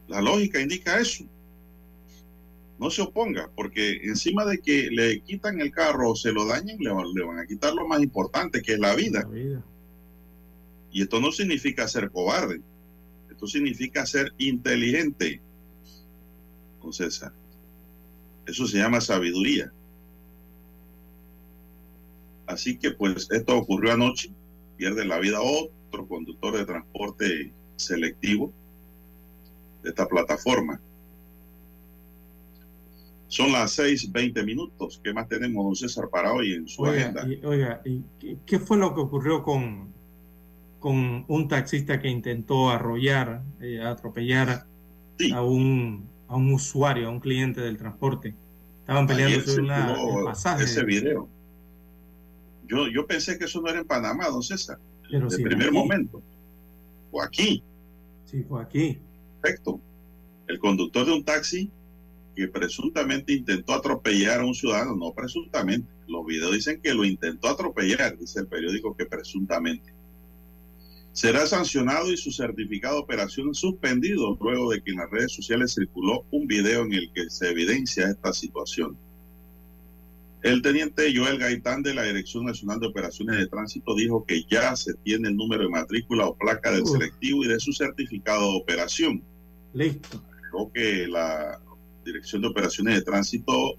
La lógica indica eso. No se oponga, porque encima de que le quitan el carro o se lo dañen, le, van a quitar lo más importante, que es la vida. Y esto no significa ser cobarde, esto significa ser inteligente, con César. Eso se llama sabiduría. Así que pues esto ocurrió anoche, pierde la vida otro conductor de transporte selectivo de esta plataforma. Son las 6:20 minutos. ¿Qué más tenemos, don César, para hoy en su agenda? oiga, ¿y qué fue lo que ocurrió con, con un taxista que intentó arrollar, eh, atropellar a, un, a un usuario, a un cliente del transporte? Estaban peleando sobre una, pasaje. Ese video. Yo, yo pensé que eso no era en Panamá, don César. Pero el primer momento aquí. Sí, fue aquí. Perfecto. El conductor de un taxi que presuntamente intentó atropellar a un ciudadano, no presuntamente, los videos dicen que lo intentó atropellar, dice el periódico que presuntamente. Será sancionado y su certificado de operación suspendido luego de que en las redes sociales circuló un video en el que se evidencia esta situación. El teniente Joel Gaitán de la Dirección Nacional de Operaciones de Tránsito dijo que ya se tiene el número de matrícula o placa del selectivo y de su certificado de operación. Listo. Creo que la Dirección de Operaciones de Tránsito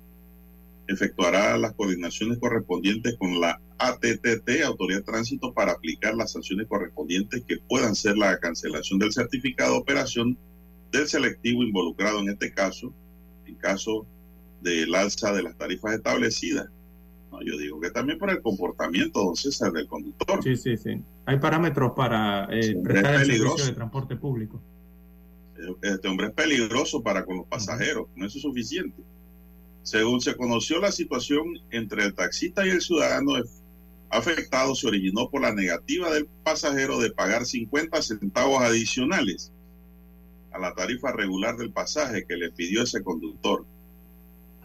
efectuará las coordinaciones correspondientes con la ATTT, Autoridad de Tránsito, para aplicar las sanciones correspondientes que puedan ser la cancelación del certificado de operación del selectivo involucrado en este caso, en caso del alza de las tarifas establecidas. No, yo digo que también por el comportamiento, don César, del conductor. Sí, sí, sí. Hay parámetros para eh, prestar el servicio de transporte público. Este hombre es peligroso para con los pasajeros, no es suficiente. Según se conoció la situación entre el taxista y el ciudadano afectado, se originó por la negativa del pasajero de pagar 50 centavos adicionales a la tarifa regular del pasaje que le pidió ese conductor.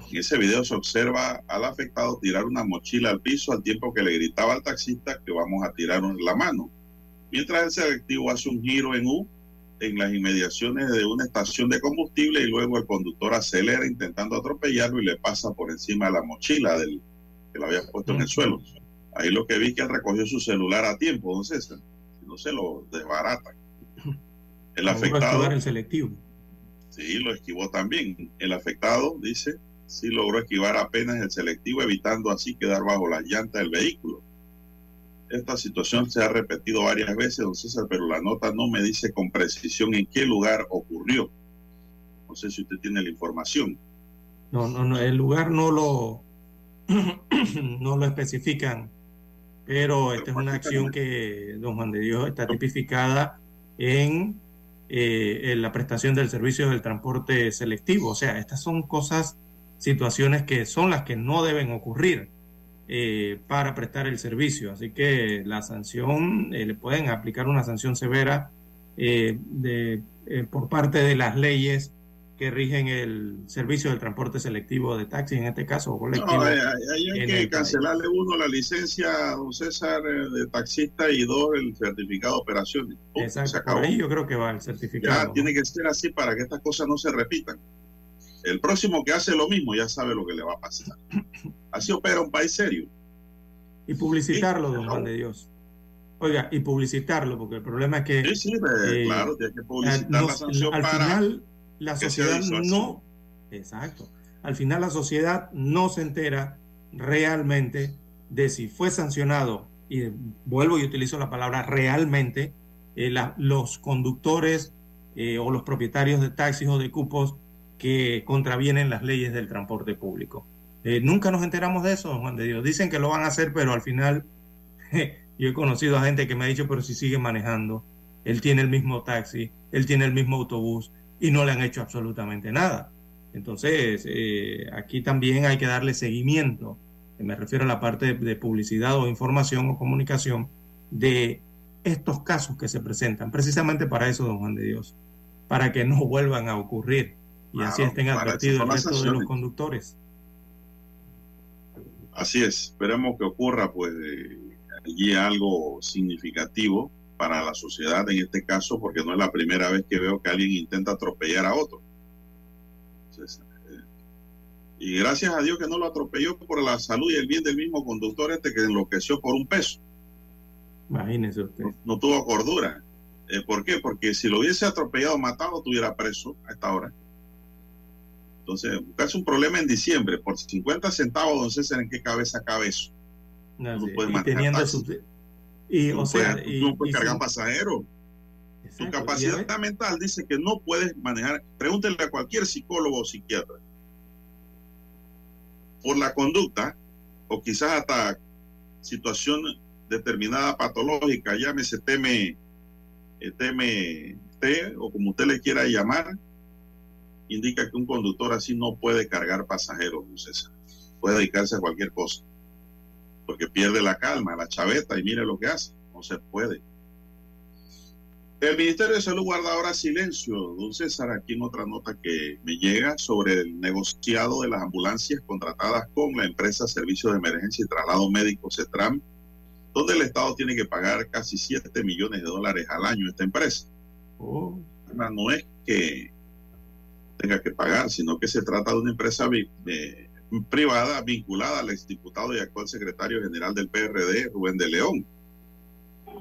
En ese video se observa al afectado tirar una mochila al piso al tiempo que le gritaba al taxista que vamos a tirar la mano. Mientras el selectivo hace un giro en U en las inmediaciones de una estación de combustible y luego el conductor acelera intentando atropellarlo y le pasa por encima de la mochila del, que la había puesto en el suelo. Ahí lo que vi que él recogió su celular a tiempo, don César. Si no se lo desbarata. El afectado. El selectivo. Sí, lo esquivó también. El afectado dice sí logró esquivar apenas el selectivo, evitando así quedar bajo la llanta del vehículo. Esta situación se ha repetido varias veces, don César, pero la nota no me dice con precisión en qué lugar ocurrió. No sé si usted tiene la información. No, no, no, el lugar no lo, no lo especifican, pero esta es una acción que, don Juan de Dios, está tipificada en, eh, en la prestación del servicio del transporte selectivo. O sea, estas son cosas, situaciones que son las que no deben ocurrir eh, para prestar el servicio. Así que la sanción, eh, le pueden aplicar una sanción severa eh, de, eh, por parte de las leyes que rigen el servicio del transporte selectivo de taxi, en este caso, o colectivo. No, ahí hay que país. cancelarle uno la licencia, don César, eh, de taxista y dos el certificado de operaciones. Punto, se Exacto, acabó. por ahí yo creo que va el certificado. Ya tiene que ser así para que estas cosas no se repitan. El próximo que hace lo mismo ya sabe lo que le va a pasar. Así opera un país serio. Y publicitarlo, don Juan de Dios. Oiga, y publicitarlo, porque el problema es que... Sí, sí, eh, claro, tiene que publicitar no- la sanción al para final, la sociedad no... Exacto. Al final la sociedad no se entera realmente de si fue sancionado, y vuelvo y utilizo la palabra realmente, eh, la- los conductores eh, o los propietarios de taxis o de cupos que contravienen las leyes del transporte público. Eh, nunca nos enteramos de eso, Juan de Dios. Dicen que lo van a hacer, pero al final yo he conocido a gente que me ha dicho, pero si sigue manejando, él tiene el mismo taxi, él tiene el mismo autobús y no le han hecho absolutamente nada. Entonces, eh, aquí también hay que darle seguimiento, me refiero a la parte de, de publicidad o información o comunicación de estos casos que se presentan, precisamente para eso, don Juan de Dios, para que no vuelvan a ocurrir y así estén advertidos el resto de los conductores. Así es, esperemos que ocurra pues eh, allí algo significativo para la sociedad en este caso, porque no es la primera vez que veo que alguien intenta atropellar a otro. Entonces, eh, y gracias a Dios que no lo atropelló por la salud y el bien del mismo conductor este que enloqueció por un peso. Imagínese usted. No tuvo cordura. Eh, ¿Por qué? Porque si lo hubiese atropellado, matado, estuviera preso a esta hora. Entonces, buscarse un problema en diciembre por 50 centavos, don César, ¿en qué cabeza cabe eso? No, No sí, puedes y teniendo su- o sea, puedes- y- tú no puedes y cargar sin- pasajeros. Tu capacidad mental dice que no puedes manejar. Pregúntenle a cualquier psicólogo o psiquiatra. Por la conducta, o quizás hasta situación determinada patológica, llámese teme, eh, teme, T, o como usted le quiera llamar, indica que un conductor así no puede cargar pasajeros, César. Puede dedicarse a cualquier cosa. Porque pierde la calma, la chaveta, y mire lo que hace. No se puede. El Ministerio de Salud guarda ahora silencio, don César, aquí en otra nota que me llega sobre el negociado de las ambulancias contratadas con la empresa Servicios de Emergencia y Traslado Médico CETRAM, donde el Estado tiene que pagar casi 7 millones de dólares al año a esta empresa. Oh, No es que tenga que pagar, sino que se trata de una empresa eh, privada vinculada al exdiputado y actual secretario general del PRD, Rubén de León.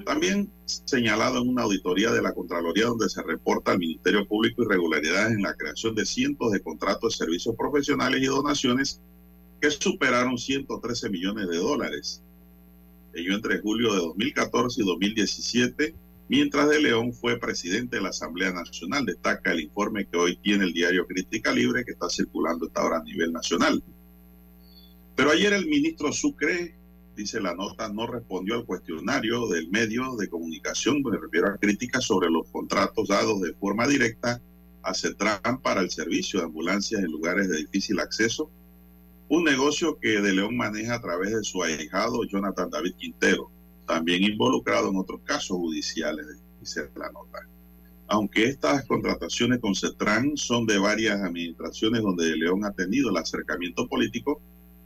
También señalado en una auditoría de la Contraloría donde se reporta al Ministerio Público irregularidades en la creación de cientos de contratos de servicios profesionales y donaciones que superaron 113 millones de dólares. Ello entre julio de 2014 y 2017, mientras de León fue presidente de la Asamblea Nacional. Destaca el informe que hoy tiene el diario Crítica Libre que está circulando hasta ahora a nivel nacional. Pero ayer el ministro Sucre dice la nota, no respondió al cuestionario del medio de comunicación, me refiero a críticas sobre los contratos dados de forma directa a CETRAN para el servicio de ambulancias en lugares de difícil acceso, un negocio que De León maneja a través de su ahijado Jonathan David Quintero, también involucrado en otros casos judiciales, dice la nota. Aunque estas contrataciones con CETRAN son de varias administraciones donde De León ha tenido el acercamiento político,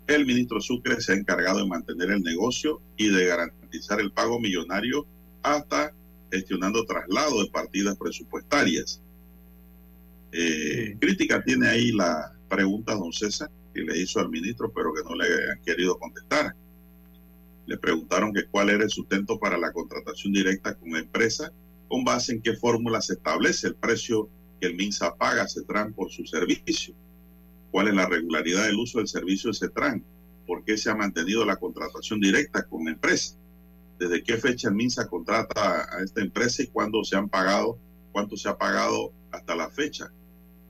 el ministro Sucre se ha encargado de mantener el negocio y de garantizar el pago millonario hasta gestionando traslado de partidas presupuestarias. Eh, crítica tiene ahí la pregunta, don César, que le hizo al ministro, pero que no le han querido contestar. Le preguntaron que cuál era el sustento para la contratación directa con la empresa, con base en qué fórmula se establece el precio que el MINSA paga a CETRAN por su servicio cuál es la regularidad del uso del servicio de CETRAN, por qué se ha mantenido la contratación directa con la empresa, desde qué fecha el MINSA contrata a esta empresa y cuándo se han pagado, cuánto se ha pagado hasta la fecha.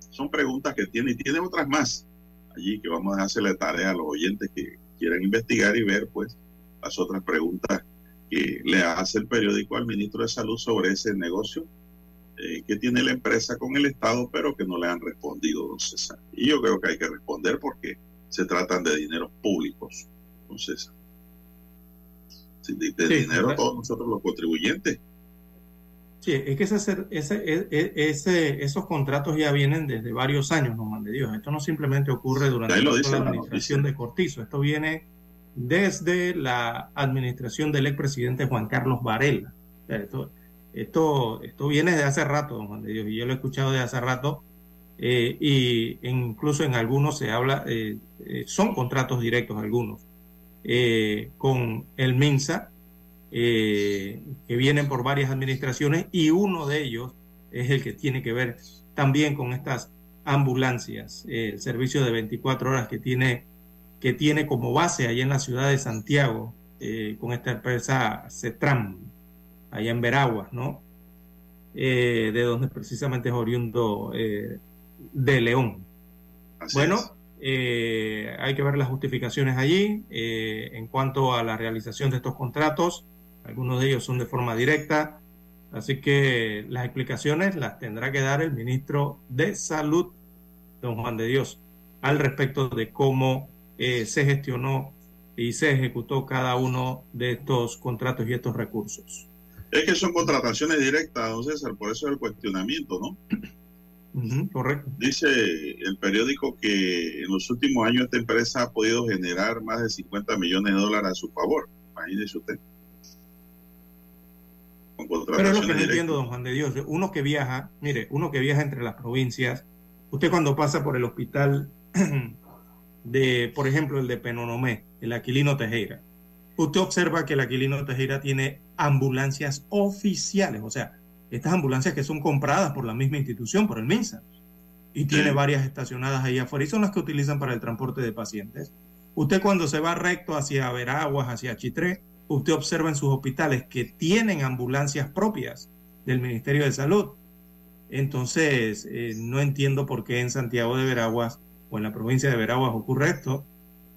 Son preguntas que tiene y tiene otras más. allí que vamos a hacerle tarea a los oyentes que quieran investigar y ver pues las otras preguntas que le hace el periódico al ministro de Salud sobre ese negocio eh, que tiene la empresa con el Estado, pero que no le han respondido, don César. Y yo creo que hay que responder porque se tratan de dineros públicos, don César. De, de dinero todos nosotros los contribuyentes. Sí, es que ese, ese, ese, esos contratos ya vienen desde varios años, no de Dios. Esto no simplemente ocurre durante la administración de Cortizo, esto viene desde la administración del expresidente Juan Carlos Varela. Esto, esto, esto viene de hace rato, don Juan de Dios, y yo lo he escuchado de hace rato, eh, y incluso en algunos se habla, eh, eh, son contratos directos algunos, con el MINSA, que vienen por varias administraciones, y uno de ellos es el que tiene que ver también con estas ambulancias, el servicio de 24 horas que tiene, que tiene como base allá en la ciudad de Santiago, con esta empresa CETRAM, allá en Veraguas, ¿no? Eh, de donde precisamente es oriundo eh, de León. bueno, eh, hay que ver las justificaciones allí en cuanto a la realización de estos contratos. Algunos de ellos son de forma directa, así que las explicaciones las tendrá que dar el ministro de Salud, don Juan de Dios, al respecto de cómo se gestionó y se ejecutó cada uno de estos contratos y estos recursos. Es que son contrataciones directas, don César, por eso es el cuestionamiento, ¿no? correcto. Dice el periódico que en los últimos años esta empresa ha podido generar más de 50 millones de dólares a su favor. Imagínese usted. Pero es lo que no entiendo, don Juan de Dios. Uno que viaja, mire, uno que viaja entre las provincias, usted cuando pasa por el hospital de, por ejemplo, el de Penonomé, el Aquilino Tejera, usted observa que el Aquilino Tejera tiene ambulancias oficiales, o sea, estas ambulancias que son compradas por la misma institución, por el MINSA, y tiene varias estacionadas ahí afuera, y son las que utilizan para el transporte de pacientes. Usted cuando se va recto hacia Veraguas, hacia Chitré, usted observa en sus hospitales que tienen ambulancias propias del Ministerio de Salud. Entonces, eh, no entiendo por qué en Santiago de Veraguas en la provincia de Veraguas ocurre esto,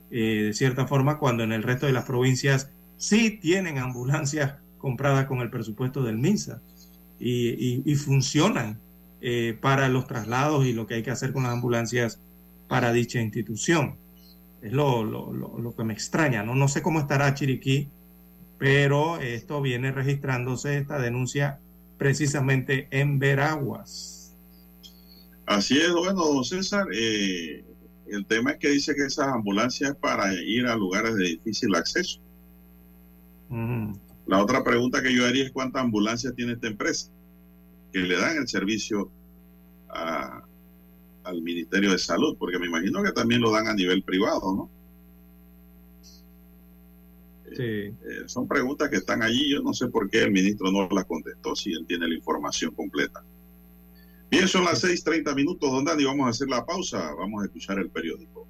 eh, de cierta forma, cuando en el resto de las provincias sí tienen ambulancias compradas con el presupuesto del MINSA y, funcionan eh, para los traslados y lo que hay que hacer con las ambulancias para dicha institución. Es lo, que me extraña, ¿no? No sé cómo estará Chiriquí, pero esto viene registrándose, esta denuncia, precisamente en Veraguas. Así es, bueno, don César, eh, el tema es que dice que esas ambulancias para ir a lugares de difícil acceso. La otra pregunta que yo haría es cuántas ambulancias tiene esta empresa que le dan el servicio al Ministerio de Salud, porque me imagino que también lo dan a nivel privado, ¿no? Sí. Eh, son preguntas que están allí. Yo no sé por qué el ministro no las contestó si él tiene la información completa. Bien, son las 6:30 minutos, don Dani. Vamos a hacer la pausa. Vamos a escuchar el periódico.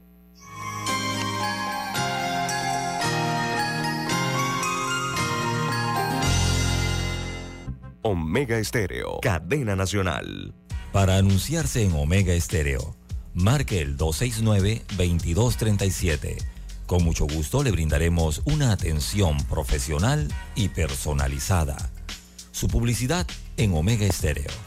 Omega Estéreo, cadena nacional. Para anunciarse en Omega Estéreo, marque el 269-2237. Con mucho gusto le brindaremos una atención profesional y personalizada. Su publicidad en Omega Estéreo.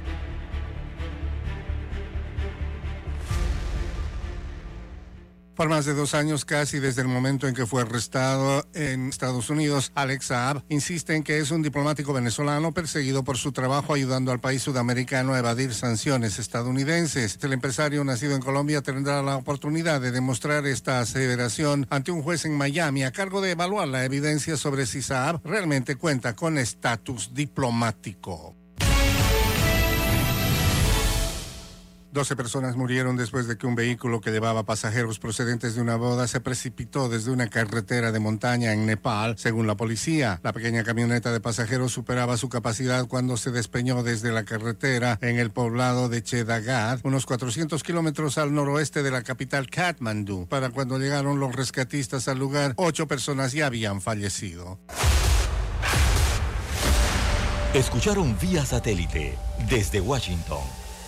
Por más de dos años casi desde el momento en que fue arrestado en Estados Unidos, Alex Saab insiste en que es un diplomático venezolano perseguido por su trabajo ayudando al país sudamericano a evadir sanciones estadounidenses. El empresario nacido en Colombia tendrá la oportunidad de demostrar esta aseveración ante un juez en Miami a cargo de evaluar la evidencia sobre si Saab realmente cuenta con estatus diplomático. 12 personas murieron después de que un vehículo que llevaba pasajeros procedentes de una boda se precipitó desde una carretera de montaña en Nepal, según la policía. La pequeña camioneta de pasajeros superaba su capacidad cuando se despeñó desde la carretera en el poblado de Chedagad, unos 400 kilómetros al noroeste de la capital Kathmandu. Para cuando llegaron los rescatistas al lugar, ocho personas ya habían fallecido. Escucharon vía satélite desde Washington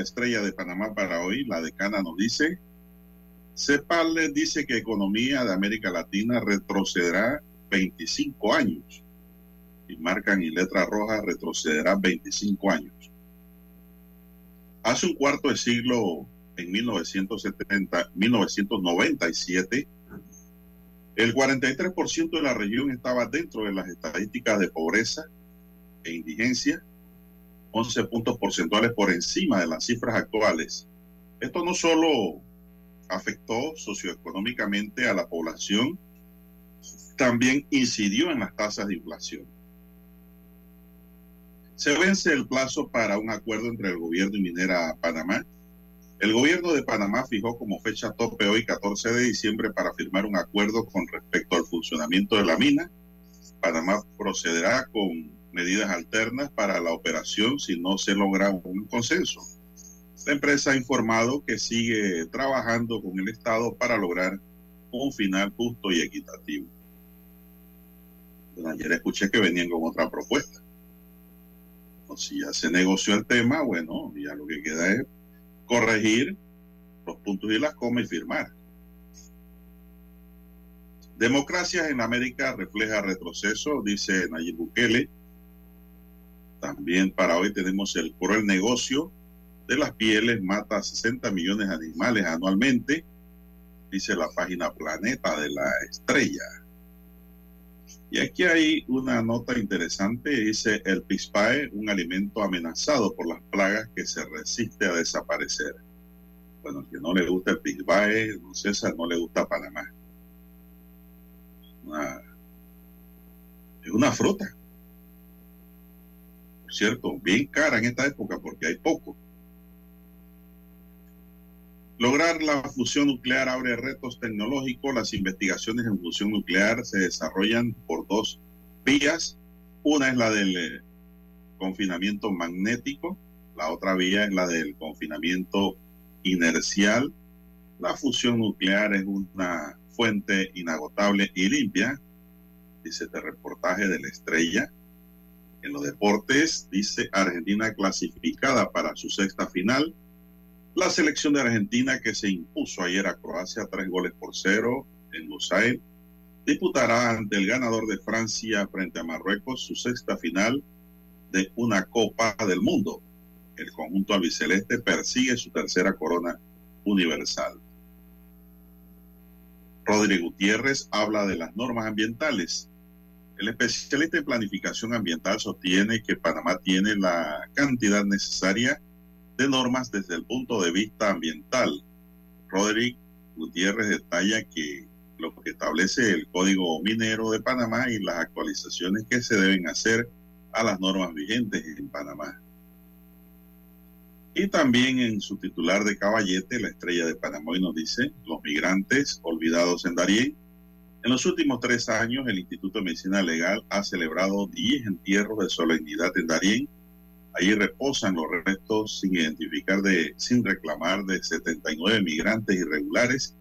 La Estrella de Panamá para hoy, la decana nos dice, CEPAL dice que economía de América Latina retrocederá 25 años. Y marcan en letra roja, retrocederá 25 años. Hace un cuarto de siglo, en 1970, 1997, el 43% de la región estaba dentro de las estadísticas de pobreza e indigencia 11 puntos porcentuales por encima de las cifras actuales. Esto no solo afectó socioeconómicamente a la población, también incidió en las tasas de inflación. Se vence el plazo para un acuerdo entre el gobierno y Minera Panamá. El gobierno de Panamá fijó como fecha tope hoy, 14 de diciembre, para firmar un acuerdo con respecto al funcionamiento de la mina. Panamá procederá con medidas alternas para la operación si no se logra un consenso. La empresa ha informado que sigue trabajando con el Estado para lograr un final justo y equitativo. ayer escuché que venían con otra propuesta. O si ya se negoció el tema, bueno, ya lo que queda es corregir los puntos y las comas y firmar. Democracia en América refleja retroceso, dice Nayib Bukele también para hoy tenemos el cruel negocio de las pieles, mata a 60 millones de animales anualmente, dice la página Planeta de la Estrella. Y aquí hay una nota interesante, dice el pispae, un alimento amenazado por las plagas que se resiste a desaparecer. Bueno, que no le gusta el pispae, no César, no le gusta Panamá. es una fruta cierto, bien cara en esta época porque hay poco. Lograr la fusión nuclear abre retos tecnológicos. Las investigaciones en fusión nuclear se desarrollan por dos vías. Una es la del eh, confinamiento magnético, la otra vía es la del confinamiento inercial. La fusión nuclear es una fuente inagotable y limpia, dice este reportaje de la estrella. En los deportes, dice Argentina clasificada para su sexta final. La selección de Argentina que se impuso ayer a Croacia tres goles por cero en Lusail disputará ante el ganador de Francia frente a Marruecos su sexta final de una Copa del Mundo. El conjunto albiceleste persigue su tercera corona universal. Rodrigo Gutiérrez habla de las normas ambientales el especialista en planificación ambiental sostiene que Panamá tiene la cantidad necesaria de normas desde el punto de vista ambiental. Roderick Gutiérrez detalla que lo que establece el Código Minero de Panamá y las actualizaciones que se deben hacer a las normas vigentes en Panamá. Y también en su titular de caballete, la estrella de Panamá, y nos dice, los migrantes olvidados en Darién. En los últimos tres años, el Instituto de Medicina Legal ha celebrado 10 entierros de solemnidad en Darién. Allí reposan los restos sin identificar, de, sin reclamar, de 79 migrantes irregulares,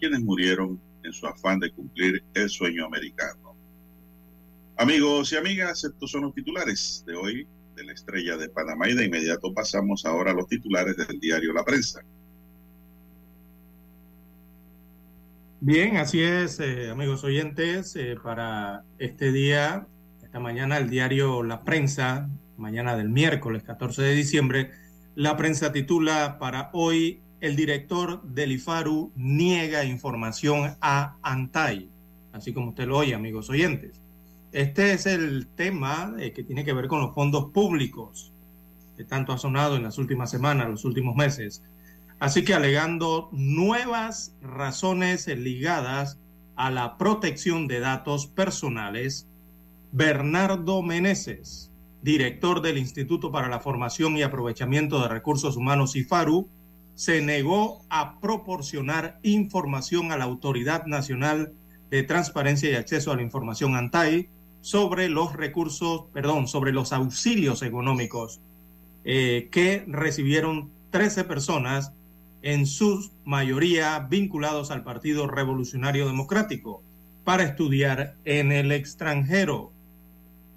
quienes murieron en su afán de cumplir el sueño americano. Amigos y amigas, estos son los titulares de hoy de la estrella de Panamá y de inmediato pasamos ahora a los titulares del diario La Prensa. Bien, así es, eh, amigos oyentes, eh, para este día, esta mañana, el diario La Prensa, mañana del miércoles 14 de diciembre, la prensa titula para hoy, el director del IFARU niega información a ANTAI, así como usted lo oye, amigos oyentes. Este es el tema eh, que tiene que ver con los fondos públicos, que tanto ha sonado en las últimas semanas, los últimos meses. Así que alegando nuevas razones ligadas a la protección de datos personales, Bernardo Meneses, director del Instituto para la Formación y Aprovechamiento de Recursos Humanos IFARU, se negó a proporcionar información a la Autoridad Nacional de Transparencia y Acceso a la Información ANTAI sobre los recursos, perdón, sobre los auxilios económicos eh, que recibieron 13 personas, en su mayoría vinculados al Partido Revolucionario Democrático, para estudiar en el extranjero.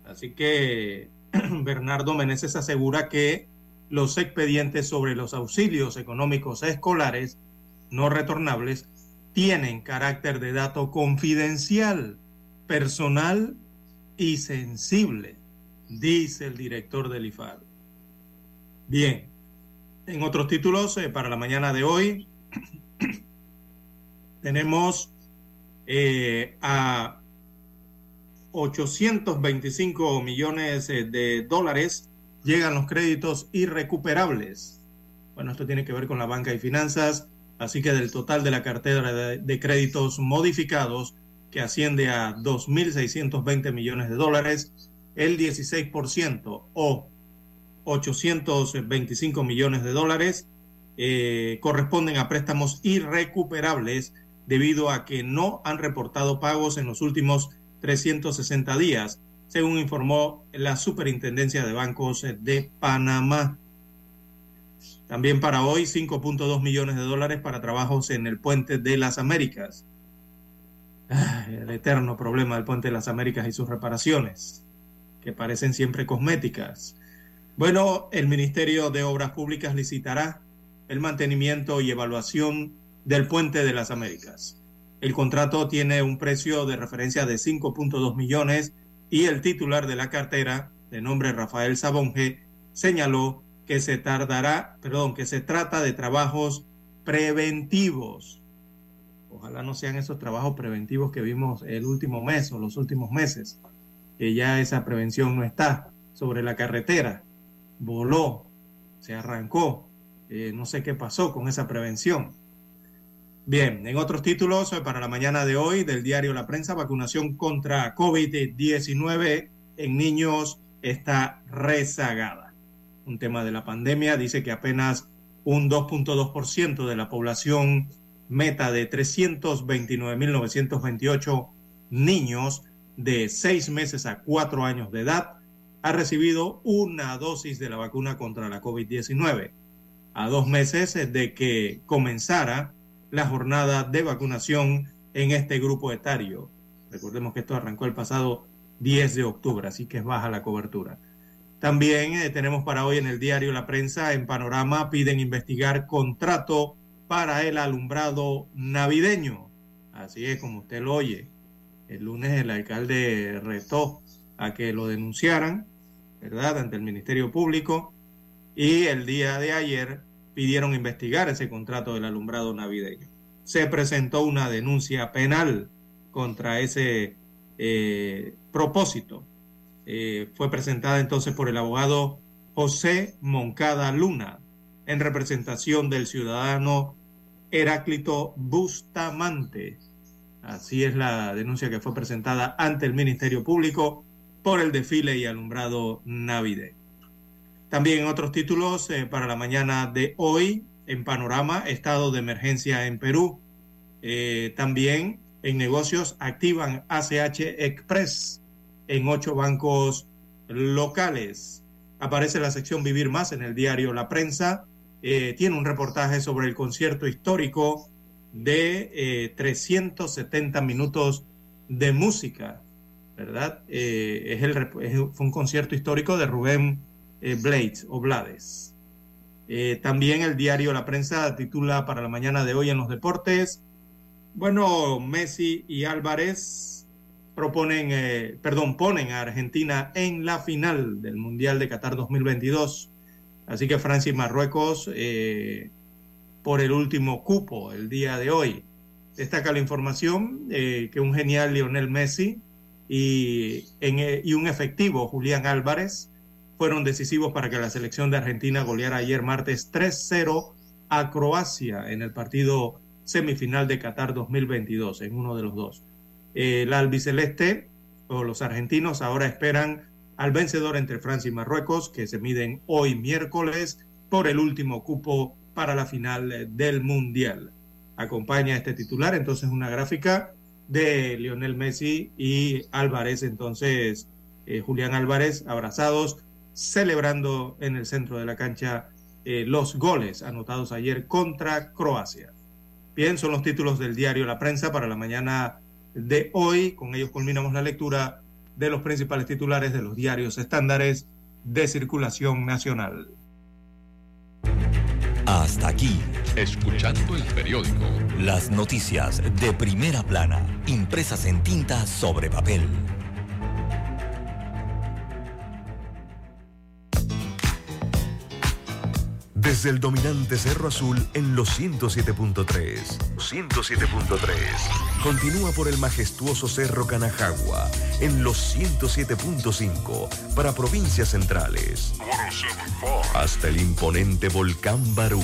Así que Bernardo Meneses asegura que los expedientes sobre los auxilios económicos escolares no retornables tienen carácter de dato confidencial, personal y sensible, dice el director del IFAR. Bien, en otros títulos eh, para la mañana de hoy tenemos eh, a 825 millones eh, de dólares llegan los créditos irrecuperables. Bueno, esto tiene que ver con la banca y finanzas, así que del total de la cartera de créditos modificados, que asciende a 2.620 millones de dólares, el 16% o 825 millones de dólares eh, corresponden a préstamos irrecuperables debido a que no han reportado pagos en los últimos 360 días, según informó la Superintendencia de Bancos de Panamá. También para hoy 5.2 millones de dólares para trabajos en el puente de las Américas el eterno problema del puente de las Américas y sus reparaciones, que parecen siempre cosméticas. Bueno, el Ministerio de Obras Públicas licitará el mantenimiento y evaluación del puente de las Américas. El contrato tiene un precio de referencia de 5.2 millones y el titular de la cartera, de nombre Rafael Sabonge, señaló que se tardará, perdón, que se trata de trabajos preventivos Ojalá no sean esos trabajos preventivos que vimos el último mes o los últimos meses, que ya esa prevención no está sobre la carretera, voló, se arrancó, eh, no sé qué pasó con esa prevención. Bien, en otros títulos eh, para la mañana de hoy del diario La Prensa, vacunación contra COVID-19 en niños está rezagada. Un tema de la pandemia dice que apenas un 2.2% de la población meta de 329.928 niños de 6 meses a 4 años de edad ha recibido una dosis de la vacuna contra la COVID-19. A dos meses de que comenzara la jornada de vacunación en este grupo etario. Recordemos que esto arrancó el pasado 10 de octubre, así que es baja la cobertura. También eh, tenemos para hoy en el diario La Prensa, en Panorama, piden investigar contrato para el alumbrado navideño. Así es como usted lo oye. El lunes el alcalde retó a que lo denunciaran, ¿verdad?, ante el Ministerio Público. Y el día de ayer pidieron investigar ese contrato del alumbrado navideño. Se presentó una denuncia penal contra ese eh, propósito. Eh, fue presentada entonces por el abogado José Moncada Luna, en representación del ciudadano Heráclito Bustamante. Así es la denuncia que fue presentada ante el Ministerio Público por el desfile y alumbrado navideño. También otros títulos eh, para la mañana de hoy, en Panorama, estado de emergencia en Perú. Eh, también en negocios activan ACH Express en ocho bancos locales. Aparece la sección Vivir Más en el diario La Prensa. Eh, tiene un reportaje sobre el concierto histórico de 370 minutos de música, ¿verdad? es el, fue un concierto histórico de Rubén eh, Blades o Blades. Eh, también el diario La Prensa titula para la mañana de hoy en los deportes. Bueno, Messi y Álvarez proponen, eh, perdón, ponen a Argentina en la final del Mundial de Qatar 2022. Así que Francia y Marruecos por el último cupo el día de hoy. Destaca la información que un genial Lionel Messi y, y un efectivo Julián Álvarez fueron decisivos para que la selección de Argentina goleara ayer martes 3-0 a Croacia en el partido semifinal de Qatar 2022, en uno de los dos. El albiceleste o los argentinos ahora esperan al vencedor entre Francia y Marruecos, que se miden hoy miércoles por el último cupo para la final del Mundial. Acompaña este titular entonces una gráfica de Lionel Messi y Álvarez, entonces eh, Julián Álvarez, abrazados celebrando en el centro de la cancha eh, los goles anotados ayer contra Croacia. Bien, son los títulos del diario La Prensa para la mañana de hoy. Con ellos culminamos la lectura de los principales titulares de los diarios estándares de circulación nacional. Hasta aquí, escuchando el periódico. Las noticias de primera plana, impresas en tinta sobre papel. Desde el dominante Cerro Azul en los 107.3. 107.3. Continúa por el majestuoso Cerro Canajagua en los 107.5 para provincias centrales. Hasta el imponente Volcán Barú.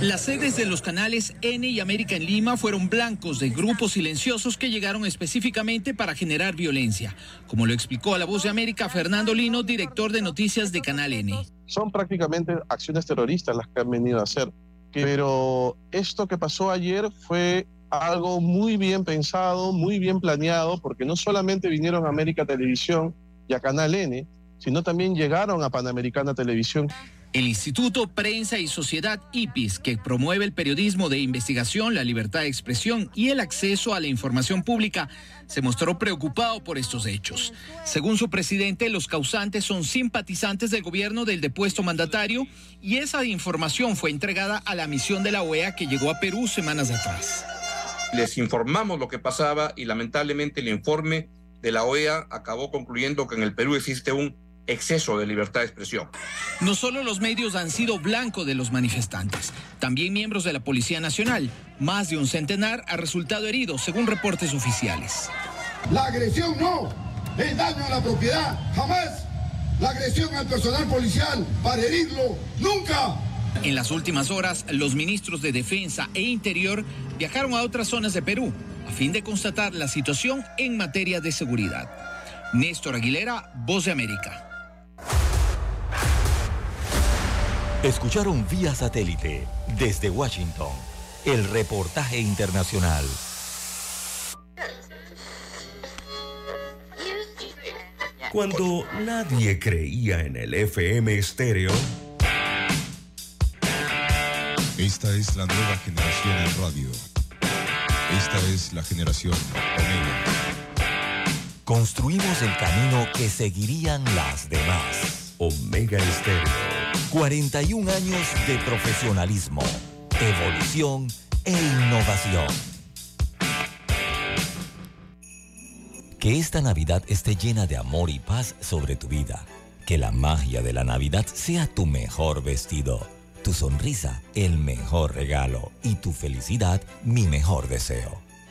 Las sedes de los canales N y América en Lima fueron blancos de grupos silenciosos que llegaron específicamente para generar violencia, como lo explicó a la voz de América Fernando Lino, director de noticias de Canal N. Son prácticamente acciones terroristas las que han venido a hacer, pero esto que pasó ayer fue algo muy bien pensado, muy bien planeado, porque no solamente vinieron a América Televisión y a Canal N, sino también llegaron a Panamericana Televisión. El Instituto Prensa y Sociedad IPIS, que promueve el periodismo de investigación, la libertad de expresión y el acceso a la información pública, se mostró preocupado por estos hechos. Según su presidente, los causantes son simpatizantes del gobierno del depuesto mandatario y esa información fue entregada a la misión de la OEA que llegó a Perú semanas atrás. Les informamos lo que pasaba y lamentablemente el informe de la OEA acabó concluyendo que en el Perú existe un exceso de libertad de expresión. No solo los medios han sido blanco de los manifestantes, también miembros de la Policía Nacional. Más de un centenar ha resultado herido, según reportes oficiales. La agresión no, el daño a la propiedad, jamás. La agresión al personal policial para herirlo, nunca. En las últimas horas, los ministros de Defensa e Interior viajaron a otras zonas de Perú a fin de constatar la situación en materia de seguridad. Néstor Aguilera, Voz de América. Escucharon vía satélite desde Washington el reportaje internacional. Cuando nadie creía en el FM estéreo. Esta es la nueva generación en radio. Esta es la generación Omega. Construimos el camino que seguirían las demás Omega Estéreo. 41 años de profesionalismo, evolución e innovación. Que esta Navidad esté llena de amor y paz sobre tu vida. Que la magia de la Navidad sea tu mejor vestido, tu sonrisa el mejor regalo y tu felicidad mi mejor deseo.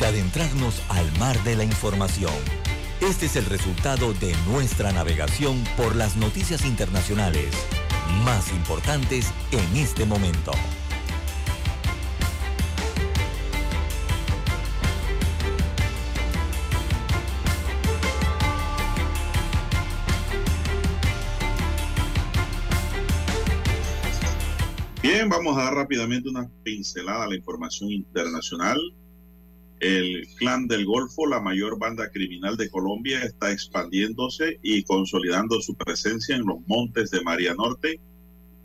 de adentrarnos al mar de la información. Este es el resultado de nuestra navegación por las noticias internacionales más importantes en este momento. Bien, vamos a dar rápidamente una pincelada a la información internacional. El clan del Golfo, la mayor banda criminal de Colombia, está expandiéndose y consolidando su presencia en los montes de María Norte,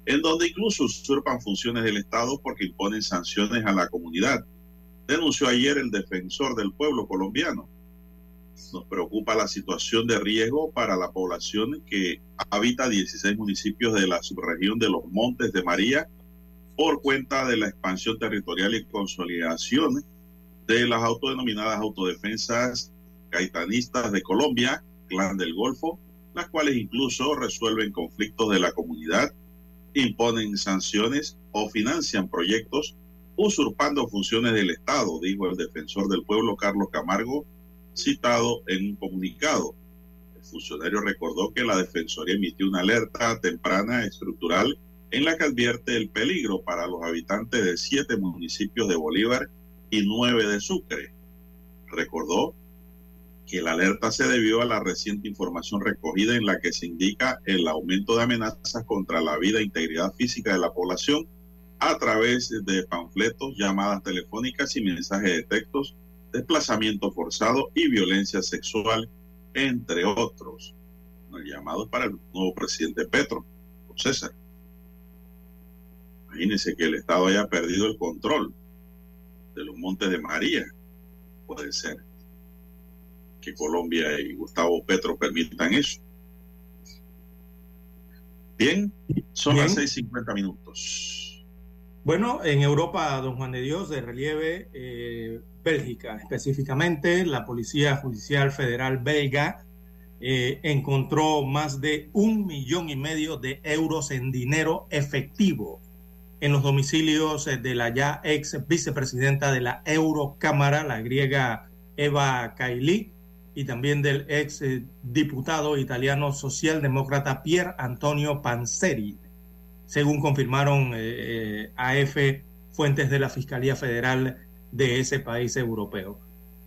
en donde incluso usurpan funciones del Estado porque imponen sanciones a la comunidad, denunció ayer el defensor del pueblo colombiano. Nos preocupa la situación de riesgo para la población que habita 16 municipios de la subregión de los Montes de María por cuenta de la expansión territorial y consolidación de las autodenominadas autodefensas gaitanistas de Colombia, Clan del Golfo, las cuales incluso resuelven conflictos de la comunidad, imponen sanciones o financian proyectos usurpando funciones del Estado, dijo el defensor del pueblo Carlos Camargo, citado en un comunicado. El funcionario recordó que la Defensoría emitió una alerta temprana estructural en la que advierte el peligro para los habitantes de siete municipios de Bolívar de Sucre. Recordó que la alerta se debió a la reciente información recogida en la que se indica el aumento de amenazas contra la vida e integridad física de la población a través de panfletos, llamadas telefónicas y mensajes de textos, desplazamiento forzado y violencia sexual, entre otros. El llamado para el nuevo presidente Petro, César. Imagínense que el Estado haya perdido el control de los Montes de María. Puede ser que Colombia y Gustavo Petro permitan eso. Bien, son las 6.50 minutos. Bueno, en Europa, don Juan de Dios, de relieve, eh, Bélgica específicamente, la Policía Judicial Federal belga eh, encontró más de un millón y medio de euros en dinero efectivo en los domicilios eh, de la ya ex vicepresidenta de la Eurocámara, la griega Eva Kaili, y también del ex eh, diputado italiano socialdemócrata Pier Antonio Panzeri, según confirmaron eh, AF fuentes de la Fiscalía Federal de ese país europeo.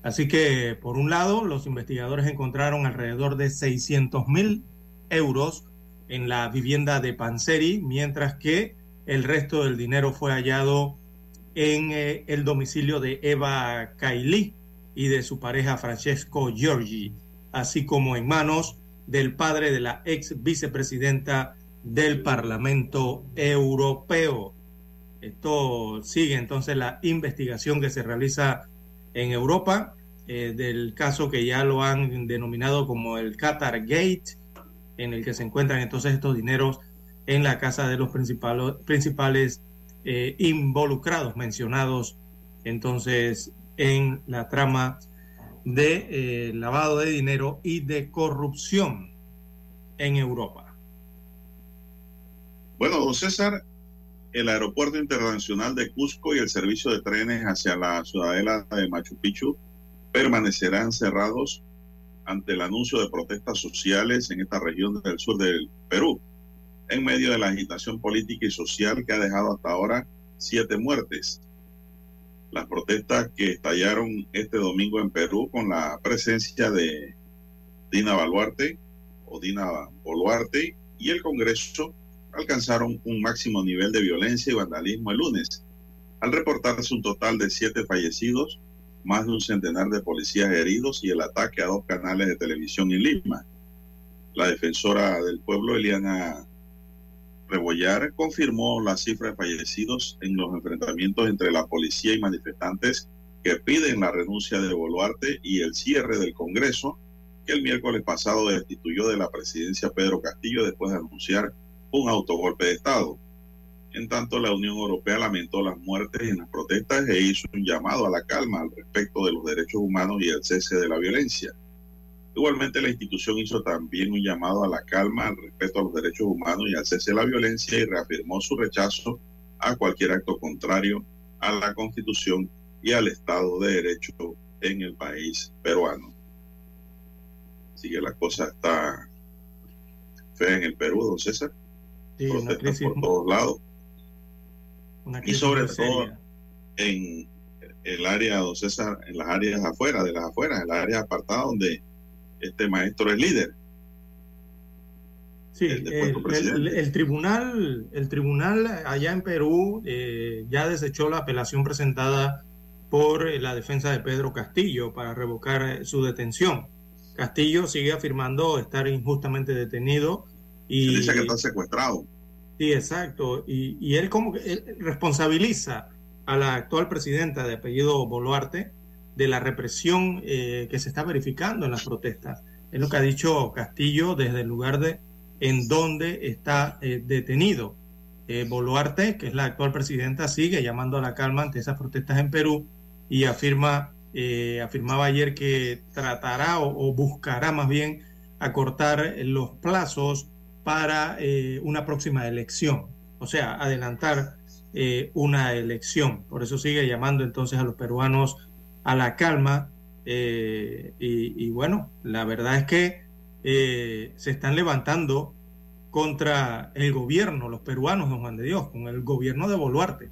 Así que, por un lado, los investigadores encontraron alrededor de 600 mil euros en la vivienda de Panzeri, mientras que el resto del dinero fue hallado en eh, el domicilio de Eva Kaili y de su pareja Francesco Giorgi, así como en manos del padre de la ex vicepresidenta del Parlamento Europeo. Esto sigue entonces la investigación que se realiza en Europa eh, del caso que ya lo han denominado como el Qatar Gate, en el que se encuentran entonces estos dineros en la casa de los principales, principales eh, involucrados, mencionados entonces en la trama de eh, lavado de dinero y de corrupción en Europa. Bueno, don César, el aeropuerto internacional de Cusco y el servicio de trenes hacia la ciudadela de Machu Picchu permanecerán cerrados ante el anuncio de protestas sociales en esta región del sur del Perú en medio de la agitación política y social que ha dejado hasta ahora siete muertes. Las protestas que estallaron este domingo en Perú con la presencia de Dina Baluarte o Dina Boluarte y el Congreso alcanzaron un máximo nivel de violencia y vandalismo el lunes, al reportarse un total de siete fallecidos, más de un centenar de policías heridos y el ataque a dos canales de televisión en Lima. La defensora del pueblo, Eliana Rebollar, confirmó la cifra de fallecidos en los enfrentamientos entre la policía y manifestantes que piden la renuncia de Boluarte y el cierre del Congreso, que el miércoles pasado destituyó de la presidencia Pedro Castillo después de anunciar un autogolpe de Estado. En tanto, la Unión Europea lamentó las muertes en las protestas e hizo un llamado a la calma al respecto de los derechos humanos y el cese de la violencia. Igualmente, la institución hizo también un llamado a la calma al respecto a los derechos humanos y al cese de la violencia y reafirmó su rechazo a cualquier acto contrario a la Constitución y al Estado de Derecho en el país peruano. Así que la cosa está fea en el Perú, don César. Sí, Protestas por todos lados. Y sobre todo en el área, don César, en las áreas afuera, de las afueras, en las áreas apartadas donde este maestro es líder. Sí, el, el, el, tribunal, el tribunal allá en Perú eh, ya desechó la apelación presentada por la defensa de Pedro Castillo para revocar su detención. Castillo sigue afirmando estar injustamente detenido y Se dice que está secuestrado. Sí, exacto. Y, y él como que él responsabiliza a la actual presidenta de apellido Boluarte de la represión eh, que se está verificando en las protestas. Es lo que ha dicho Castillo desde el lugar de en donde está eh, detenido. Eh, Boluarte, que es la actual presidenta, sigue llamando a la calma ante esas protestas en Perú y afirma, eh, afirmaba ayer que tratará o, o, buscará más bien acortar los plazos para una próxima elección, o sea, adelantar una elección. Por eso sigue llamando entonces a los peruanos a la calma eh, y, y, bueno, la verdad es que se están levantando contra el gobierno, los peruanos, don Juan de Dios, con el gobierno de Boluarte.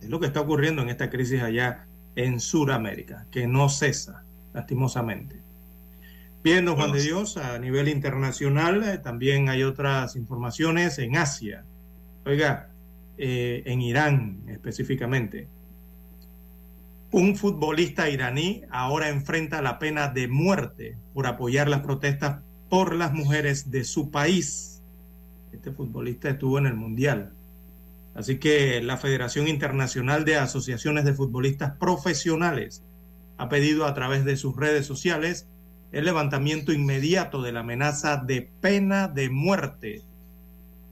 Es lo que está ocurriendo en esta crisis allá en Sudamérica, que no cesa, lastimosamente. Bien, don Juan de Dios, a nivel internacional eh, también hay otras informaciones en Asia. Oiga, eh, en Irán específicamente. Un futbolista iraní ahora enfrenta la pena de muerte por apoyar las protestas por las mujeres de su país. Este futbolista estuvo en el Mundial. Así que la Federación Internacional de Asociaciones de Futbolistas Profesionales ha pedido a través de sus redes sociales el levantamiento inmediato de la amenaza de pena de muerte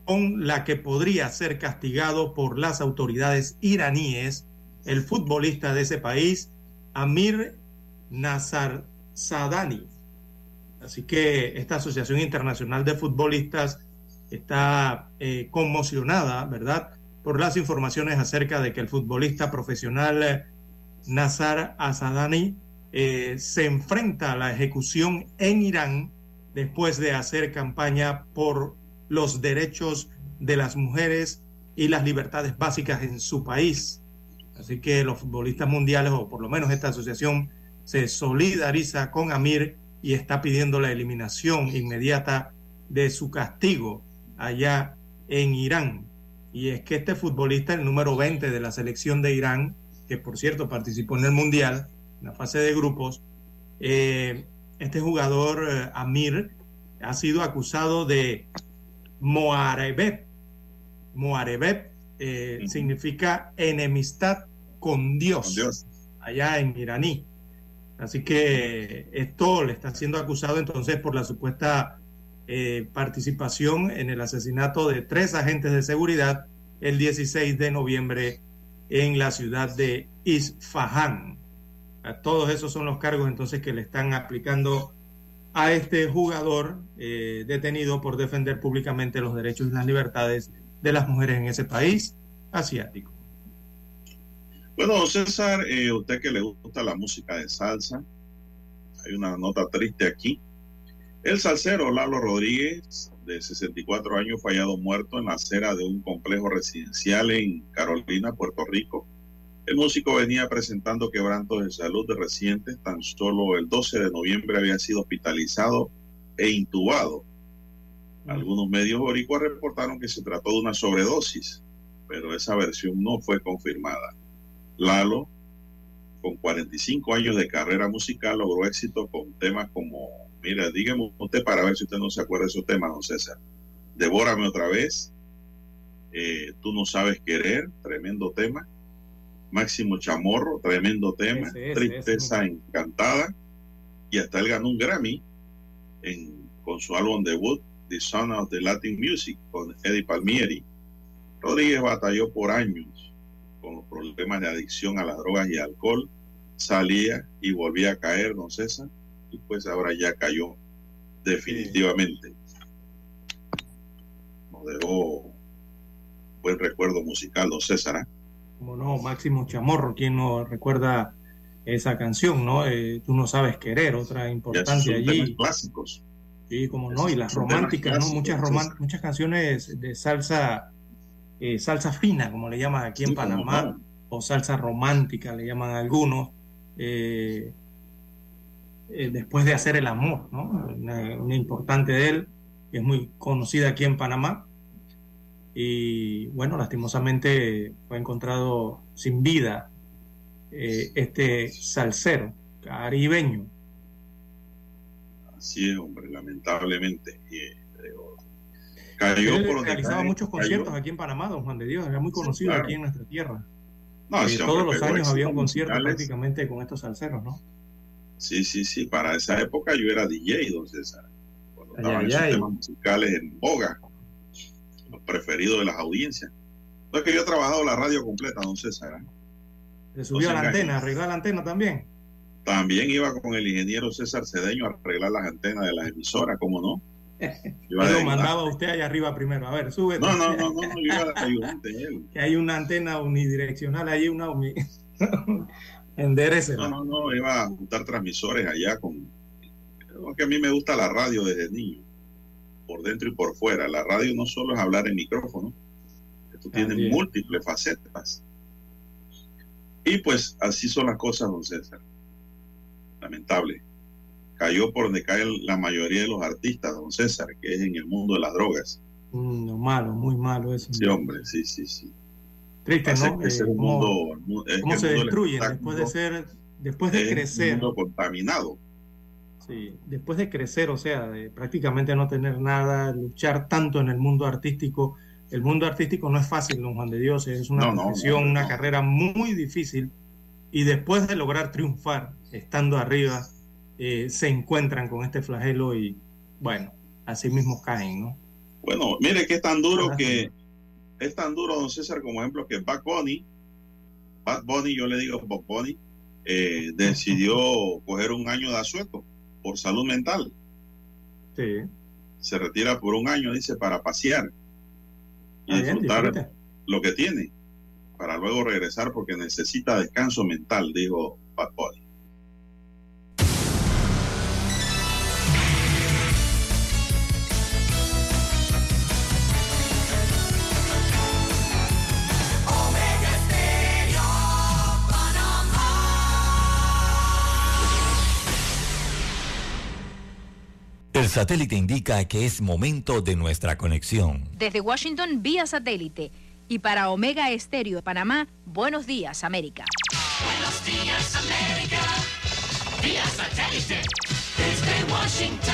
con la que podría ser castigado por las autoridades iraníes el futbolista de ese país, Amir Nazar Sadani. Así que esta Asociación Internacional de Futbolistas está eh, conmocionada, ¿verdad?, por las informaciones acerca de que el futbolista profesional eh, Nazar Asadani eh, se enfrenta a la ejecución en Irán después de hacer campaña por los derechos de las mujeres y las libertades básicas en su país. Así que los futbolistas mundiales, o por lo menos esta asociación, se solidariza con Amir y está pidiendo la eliminación inmediata de su castigo allá en Irán. Y es que este futbolista, el número 20 de la selección de Irán, que por cierto participó en el Mundial, en la fase de grupos, eh, este jugador eh, Amir ha sido acusado de Moarebet. Moarebet eh, significa enemistad con Dios, con Dios, allá en iraní. Así que esto le está siendo acusado entonces por la supuesta eh, participación en el asesinato de tres agentes de seguridad el 16 de noviembre en la ciudad de Isfahan. A todos esos son los cargos entonces que le están aplicando a este jugador eh, detenido por defender públicamente los derechos y las libertades de las mujeres en ese país asiático. Bueno, César, eh, usted que le gusta la música de salsa, hay una nota triste aquí. El salsero Lalo Rodríguez, de 64 años, fue hallado muerto en la acera de un complejo residencial en Carolina, Puerto Rico. El músico venía presentando quebrantos de salud de recientes, tan solo el 12 de noviembre había sido hospitalizado e intubado. Algunos medios boricuas reportaron que se trató de una sobredosis, pero esa versión no fue confirmada. Lalo, con 45 años de carrera musical, logró éxito con temas como, mira, dígame usted para ver si usted no se acuerda de esos temas, don César. Devórame otra vez, eh, Tú no sabes querer, tremendo tema. Máximo Chamorro, tremendo tema. Ese, ese, Tristeza Encantada. Y hasta él ganó un Grammy en, con su álbum debut, The Son of the Latin Music, con Eddie Palmieri. Rodríguez batalló por años con los problemas de adicción a las drogas y alcohol. Salía y volvía a caer, don César. Y pues ahora ya cayó definitivamente. Nos dejó buen recuerdo musical, don César. ¿eh? Como no, Máximo Chamorro, quien no recuerda esa canción, ¿no? Eh, Tú no sabes querer, otra importancia son temas allí. clásicos. Sí, como no, y las románticas, ¿no? Muchas, roman- muchas canciones de salsa, eh, salsa fina, como le llaman aquí en Sí, Panamá, o salsa romántica, le llaman algunos, eh, eh, después de hacer el amor, ¿no? Una, una importante de él, que es muy conocida aquí en Panamá. Y bueno, lastimosamente fue encontrado sin vida eh, este salsero caribeño. Así es, hombre, lamentablemente. Cayó Él por donde realizaba muchos cayó. conciertos aquí en Panamá, don Juan de Dios, era muy conocido claro. aquí en nuestra tierra. No, Eh, todos los años había un concierto musicales. prácticamente con estos salseros, ¿no? Sí, sí, sí. Para esa época yo era DJ, don César. Cuando Ay, estaban ay, esos ay. temas musicales en boga, los preferidos de las audiencias. No es que yo he trabajado la radio completa, don César. ¿eh? Se subió a la antena, arregló la antena también. También iba con el ingeniero César Cedeño a arreglar las antenas de las emisoras, ¿cómo no? Lo mandaba usted allá arriba primero. A ver, sube. No, no, no, no, iba ayudante él. Que hay una antena unidireccional allí, una uni... No, no, no, iba a juntar transmisores allá con... Porque a mí me gusta la radio desde niño, por dentro y por fuera. La radio no solo es hablar en micrófono, esto tiene También. múltiples facetas. Y pues así son las cosas, don César. Lamentable. Cayó por donde caen la mayoría de los artistas, don César, que es en el mundo de las drogas. Mm, no, malo, muy malo eso. Sí, hombre, sí, sí, sí. Triste, Hace ¿no? Eh, cómo- mundo- el mu- es cómo el se mundo del destruyen después de ser, después de crecer. un mundo contaminado. Sí, después de crecer, o sea, de prácticamente no tener nada, luchar tanto en el mundo artístico. El mundo artístico no es fácil, don Juan de Dios, es una No, profesión, no, una carrera muy difícil. Y después de lograr triunfar, estando arriba, eh, se encuentran con este flagelo y, bueno, así mismo caen, ¿no? Bueno, mire que es tan duro Ajá. que es tan duro, don César, como ejemplo que Bad Bunny, Bad Bunny, yo le digo Bad Bunny, eh, decidió coger un año de asueto por salud mental. Sí. Se retira por un año, dice, para pasear y Ah, disfrutar lo que tiene, para luego regresar porque necesita descanso mental, dijo Bad Bunny. Satélite indica que es momento de nuestra conexión. Desde Washington vía satélite y para Omega Estéreo de Panamá, buenos días América. Buenos días, América. Vía satélite. Desde Washington.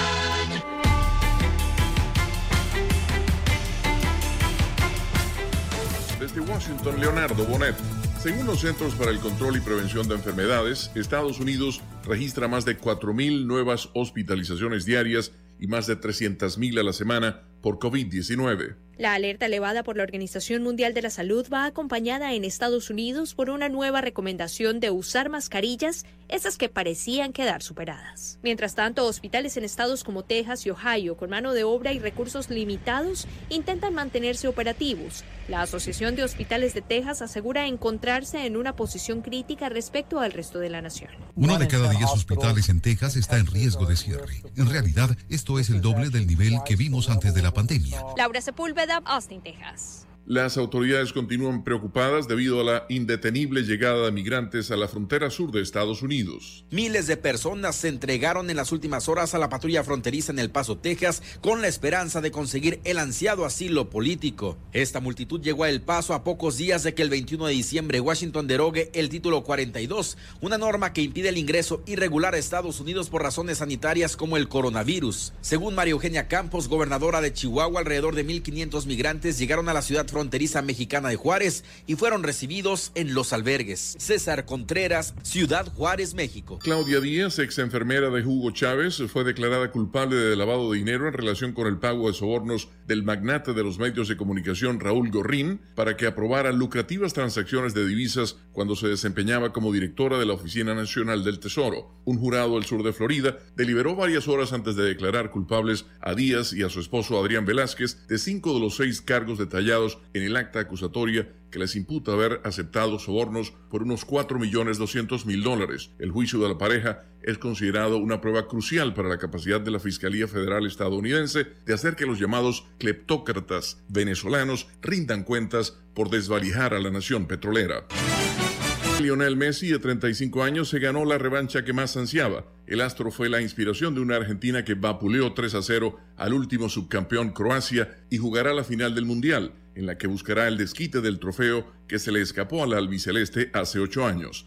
Desde Washington, Leonardo Bonet. Según los Centros para el Control y Prevención de Enfermedades, Estados Unidos registra más de 4.000 nuevas hospitalizaciones diarias y más de 300.000 a la semana por COVID-19. La alerta elevada por la Organización Mundial de la Salud va acompañada en Estados Unidos por una nueva recomendación de usar mascarillas, esas que parecían quedar superadas. Mientras tanto, hospitales en estados como Texas y Ohio, con mano de obra y recursos limitados, intentan mantenerse operativos. La Asociación de Hospitales de Texas asegura encontrarse en una posición crítica respecto al resto de la nación. Uno de cada diez hospitales en Texas está en riesgo de cierre. En realidad, esto es el doble del nivel que vimos antes de la pandemia. Laura Sepúlveda, Austin, Texas. Las autoridades continúan preocupadas debido a la indetenible llegada de migrantes a la frontera sur de Estados Unidos. Miles de personas se entregaron en las últimas horas a la patrulla fronteriza en El Paso, Texas, con la esperanza de conseguir el ansiado asilo político. Esta multitud llegó a El Paso a pocos días de que el 21 de diciembre Washington derogue el título 42, una norma que impide el ingreso irregular a Estados Unidos por razones sanitarias como el coronavirus. Según María Eugenia Campos, gobernadora de Chihuahua, alrededor de 1.500 migrantes llegaron a la ciudad fronteriza mexicana de Juárez y fueron recibidos en los albergues. César Contreras, Ciudad Juárez, México. Claudia Díaz, ex enfermera de Hugo Chávez, fue declarada culpable de lavado de dinero en relación con el pago de sobornos del magnate de los medios de comunicación Raúl Gorrín para que aprobara lucrativas transacciones de divisas cuando se desempeñaba como directora de la Oficina Nacional del Tesoro. Un jurado del sur de Florida deliberó varias horas antes de declarar culpables a Díaz y a su esposo Adrián Velázquez de cinco de los seis cargos detallados en el acta acusatoria que les imputa haber aceptado sobornos por unos 4 millones 200 mil dólares. El juicio de la pareja es considerado una prueba crucial para la capacidad de la Fiscalía Federal estadounidense de hacer que los llamados cleptócratas venezolanos rindan cuentas por desvalijar a la nación petrolera. Lionel Messi, de 35 años, se ganó la revancha que más ansiaba. El astro fue la inspiración de una Argentina que vapuleó 3 a 0 al último subcampeón Croacia y jugará la final del Mundial, en la que buscará el desquite del trofeo que se le escapó al albiceleste hace ocho años.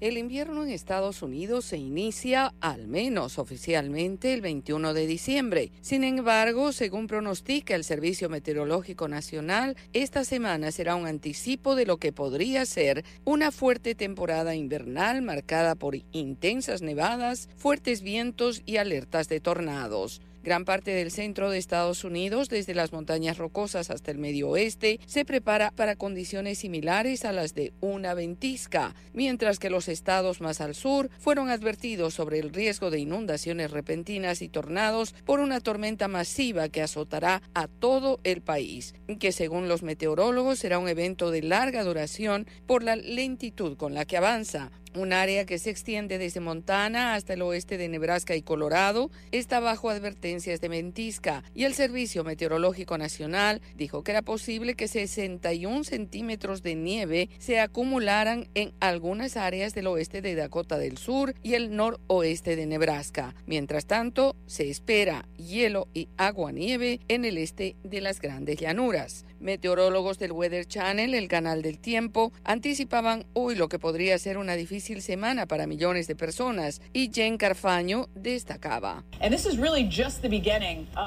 El invierno en Estados Unidos se inicia, al menos oficialmente, el 21 de diciembre. Sin embargo, según pronostica el Servicio Meteorológico Nacional, esta semana será un anticipo de lo que podría ser una fuerte temporada invernal marcada por intensas nevadas, fuertes vientos y alertas de tornados. Gran parte del centro de Estados Unidos, desde las montañas rocosas hasta el medio oeste, se prepara para condiciones similares a las de una ventisca, mientras que los estados más al sur fueron advertidos sobre el riesgo de inundaciones repentinas y tornados por una tormenta masiva que azotará a todo el país, que según los meteorólogos será un evento de larga duración por la lentitud con la que avanza. Un área que se extiende desde Montana hasta el oeste de Nebraska y Colorado está bajo advertencias de ventisca y el Servicio Meteorológico Nacional dijo que era posible que 61 centímetros de nieve se acumularan en algunas áreas del oeste de Dakota del Sur y el noroeste de Nebraska. Mientras tanto, se espera hielo y agua nieve en el este de las grandes llanuras. Meteorólogos del Weather Channel, el canal del tiempo, anticipaban hoy lo que podría ser una difícil semana para millones de personas y Jen Carfaño destacaba.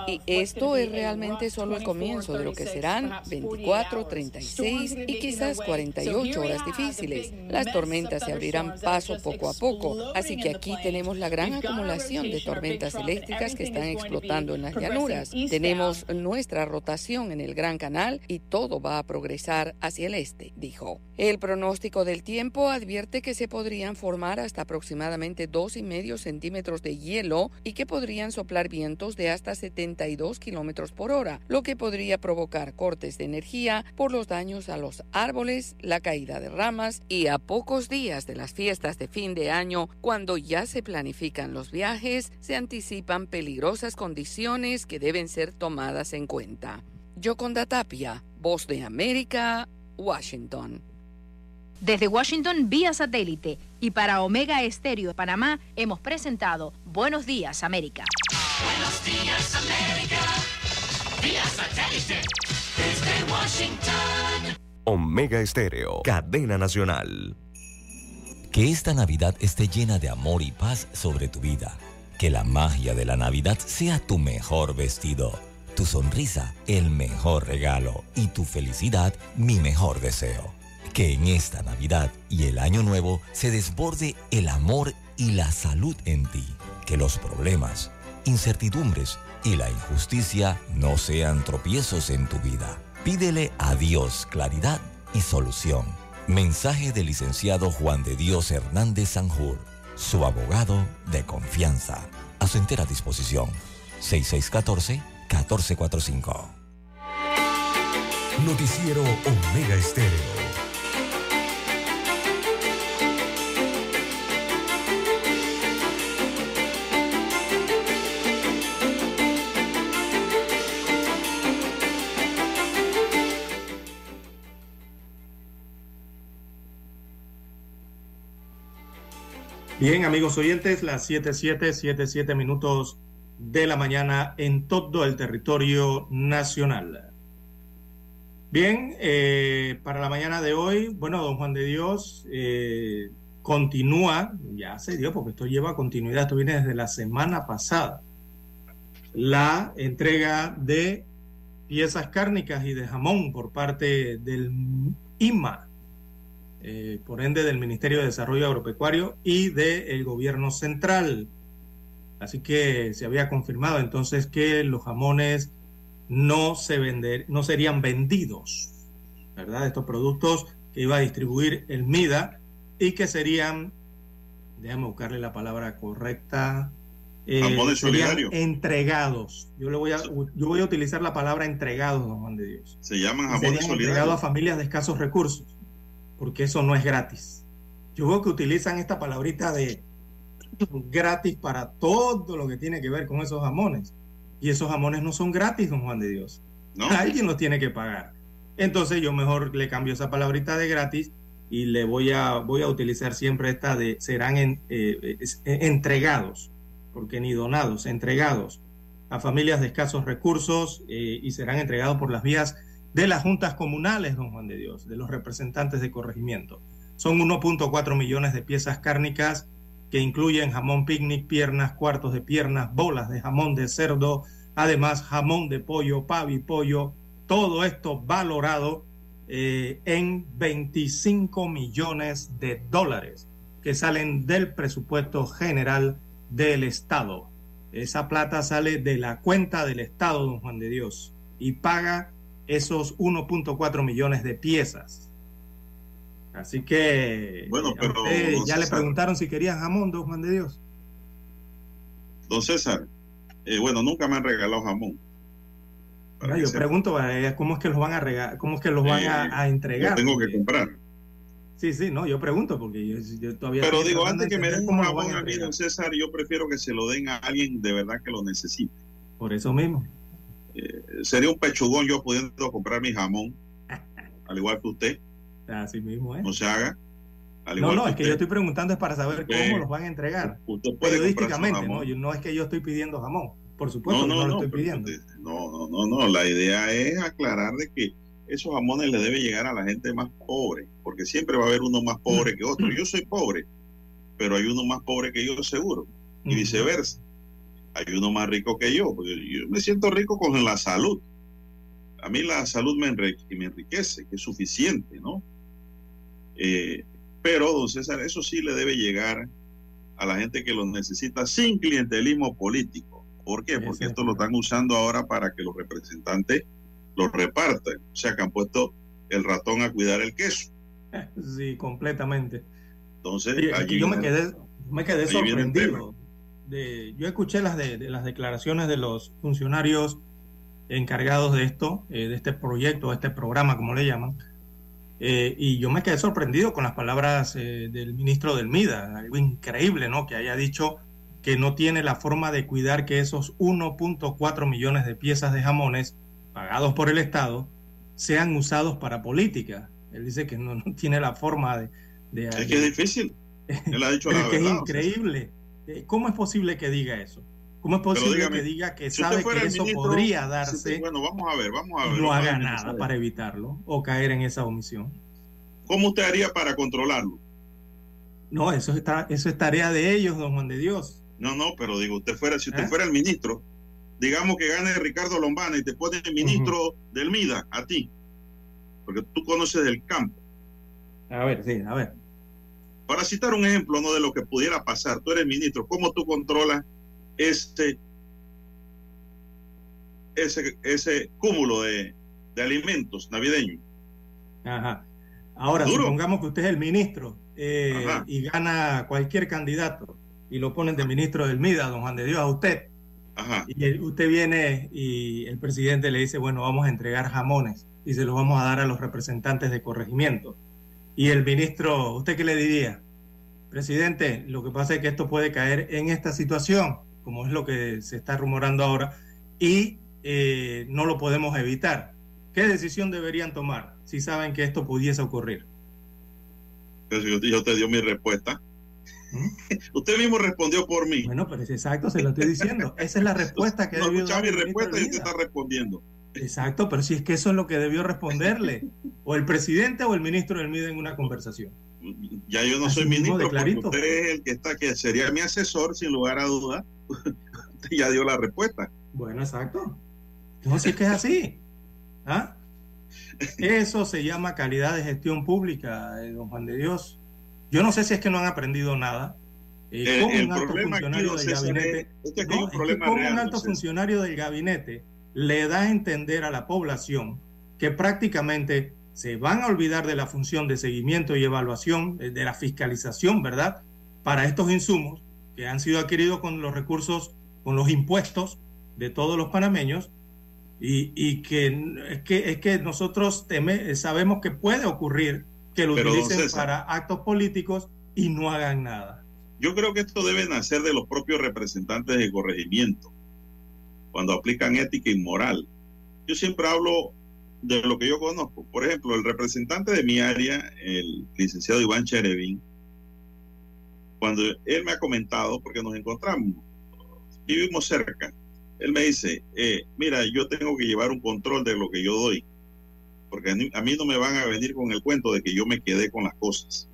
Y esto es realmente solo el comienzo de lo que serán 24, 36 y quizás 48 horas difíciles. Las tormentas se abrirán paso poco a poco, así que aquí tenemos la gran acumulación de tormentas eléctricas que están explotando en las llanuras. Tenemos nuestra rotación en el Gran Canal y todo va a progresar hacia el este, dijo. El pronóstico del tiempo advierte que se podrían formar hasta aproximadamente dos y medio centímetros de hielo y que podrían soplar vientos de hasta 72 kilómetros por hora, lo que podría provocar cortes de energía por los daños a los árboles, la caída de ramas y a pocos días de las fiestas de fin de año, cuando ya se planifican los viajes, se anticipan peligrosas condiciones que deben ser tomadas en cuenta. Yoconda Tapia, Voz de América, Washington. Desde Washington vía satélite y para Omega Estéreo de Panamá hemos presentado Buenos Días América. Buenos días América, vía satélite desde Washington. Omega Estéreo, cadena nacional. Que esta Navidad esté llena de amor y paz sobre tu vida. Que la magia de la Navidad sea tu mejor vestido tu sonrisa el mejor regalo y tu felicidad mi mejor deseo. Que en esta Navidad y el Año Nuevo se desborde el amor y la salud en ti. Que los problemas, incertidumbres y la injusticia no sean tropiezos en tu vida. Pídele a Dios claridad y solución. Mensaje del licenciado Juan de Dios Hernández Sanjur, su abogado de confianza. A su entera disposición. 6614 1445. Noticiero Omega Estéreo. Bien, amigos oyentes, las 7:7, 7:7 minutos de la mañana en todo el territorio nacional. Bien, eh, para la mañana de hoy, bueno, don Juan de Dios eh, continúa, ya se dio porque esto lleva continuidad, esto viene desde la semana pasada, la entrega de piezas cárnicas y de jamón por parte del IMA, eh, por ende del Ministerio de Desarrollo Agropecuario y del gobierno central. Así que se había confirmado entonces que los jamones no, se vender, no serían vendidos, ¿verdad? Estos productos que iba a distribuir el MIDA y que serían, déjame buscarle la palabra correcta, eh, entregados. Yo, le voy a, yo voy a utilizar la palabra entregados, don Juan de Dios. Se llaman jamones solidarios. Entregados a familias de escasos recursos, porque eso no es gratis. Yo veo que utilizan esta palabrita de gratis para todo lo que tiene que ver con esos jamones. Y esos jamones no son gratis, don Juan de Dios. Alguien los tiene que pagar. Entonces yo mejor le cambio esa palabrita de gratis y le voy a, voy a utilizar siempre esta de serán eh, eh, entregados, porque ni donados, entregados a familias de escasos recursos eh, y serán entregados por las vías de las juntas comunales, don Juan de Dios, de los representantes de corregimiento. Son 1.4 millones de piezas cárnicas que incluyen jamón picnic, piernas, cuartos de piernas, bolas de jamón de cerdo, además jamón de pollo, pavi pollo, todo esto valorado eh, en 25 millones de dólares que salen del presupuesto general del Estado. Esa plata sale de la cuenta del Estado, don Juan de Dios, y paga esos 1.4 millones de piezas. Así que bueno, pero ya le preguntaron si quería jamón, don Juan de Dios. Don César, eh, bueno, nunca me han regalado jamón. yo pregunto, eh, ¿cómo es que los van a regalar? ¿Cómo es que los van a, eh, entregar? tengo que comprar. Sí, sí, no, yo pregunto porque yo, todavía. Pero digo, antes que me den un jamón a mí, don César, yo prefiero que se lo den a alguien de verdad que lo necesite. Por eso mismo. sería un pechugón yo pudiendo comprar mi jamón, al igual que usted Así mismo. No se haga. no, no, es que yo estoy preguntando es para saber cómo los van a entregar. Periodísticamente, ¿no? no es que yo estoy pidiendo jamón. Por supuesto, no, no, lo estoy pidiendo. No, no, no, no. La idea es aclarar de que esos jamones le debe llegar a la gente más pobre, porque siempre va a haber uno más pobre que otro. Yo soy pobre, pero hay uno más pobre que yo seguro, y viceversa. Hay uno más rico que yo, porque yo me siento rico con la salud. A mí la salud me, me enriquece, que es suficiente, ¿no? Eh, pero, don César, eso sí le debe llegar a la gente que lo necesita sin clientelismo político. ¿Por qué? Porque esto lo están usando ahora para que los representantes lo repartan. O sea, que han puesto el ratón a cuidar el queso. Sí, completamente. Entonces, yo me quedé, me quedé sorprendido. De, yo escuché las, de, las declaraciones de los funcionarios encargados de esto, eh, de este proyecto, de este programa, como le llaman, eh, y yo me quedé sorprendido con las palabras eh, del ministro del MIDA, algo increíble, ¿no? Que haya dicho que no tiene la forma de cuidar que esos 1.4 millones de piezas de jamones pagados por el Estado sean usados para política. Él dice que no, tiene la forma de... es que es difícil. Él ha dicho la verdad. Es increíble. Eh, ¿Cómo es posible que diga eso? ¿Cómo es posible que diga que sabe que eso podría darse? bueno, vamos a ver, vamos a ver. No haga nada para evitarlo o caer en esa omisión. ¿Cómo usted haría para controlarlo? No, eso, está, eso es tarea de ellos, don Juan de Dios. No, no, pero digo, usted fuera, si usted ¿Eh? fuera el ministro, digamos que gane Ricardo Lombana y te pone el ministro del MIDA a ti, porque tú conoces del campo. A ver, sí, a ver. Para citar un ejemplo ¿no? de lo que pudiera pasar, tú eres ministro, ¿cómo tú controlas este, ese, ese cúmulo de, alimentos navideños. Ajá. Ahora, supongamos que usted es el ministro eh, y gana cualquier candidato y lo ponen de ministro del MIDA, don Juan de Dios, a usted. Ajá. Y usted viene y el presidente le dice, bueno, vamos a entregar jamones y se los vamos a dar a los representantes de corregimiento. Y el ministro, ¿usted qué le diría? Presidente, lo que pasa es que esto puede caer en esta situación como es lo que se está rumorando ahora, y eh, no lo podemos evitar. ¿Qué decisión deberían tomar si saben que esto pudiese ocurrir? Yo, yo te dio mi respuesta. Usted mismo respondió por mí. Bueno, pero es exacto, se lo estoy diciendo. Esa es la respuesta que no debió dar mi respuesta y usted está respondiendo. Exacto, pero si es que eso es lo que debió responderle. O el presidente o el ministro del MIDE en una conversación. Ya yo no Así soy ministro, porque usted es el que está, que sería mi asesor, sin lugar a duda. Usted ya dio la respuesta. Bueno, exacto. Entonces, ¿qué es así? ¿Ah? Eso se llama calidad de gestión pública, eh, don Juan de Dios. Yo no sé si es que no han aprendido nada. Eh, ¿cómo el un alto problema aquí, funcionario don del César, gabinete, es- es que aquí No, hay un es que problema cómo real, un don alto funcionario del gabinete le da a entender a la población que prácticamente se van a olvidar de la función de seguimiento y evaluación, de, de la fiscalización, ¿verdad? Para estos insumos que han sido adquiridos con los recursos, con los impuestos de todos los panameños y, y que es que es que nosotros teme- sabemos que puede ocurrir que lo Pero, utilicen César. para actos políticos y no hagan nada. Yo creo que esto debe nacer de los propios representantes de corregimiento, cuando aplican ética y moral. Yo siempre hablo de lo que yo conozco. Por ejemplo, el representante de mi área, el licenciado Iván Cherevín, cuando él me ha comentado, porque nos encontramos, vivimos cerca, él me dice, eh, mira, yo tengo que llevar un control de lo que yo doy, porque a mí, no me van a venir con el cuento de que yo me quedé con las cosas.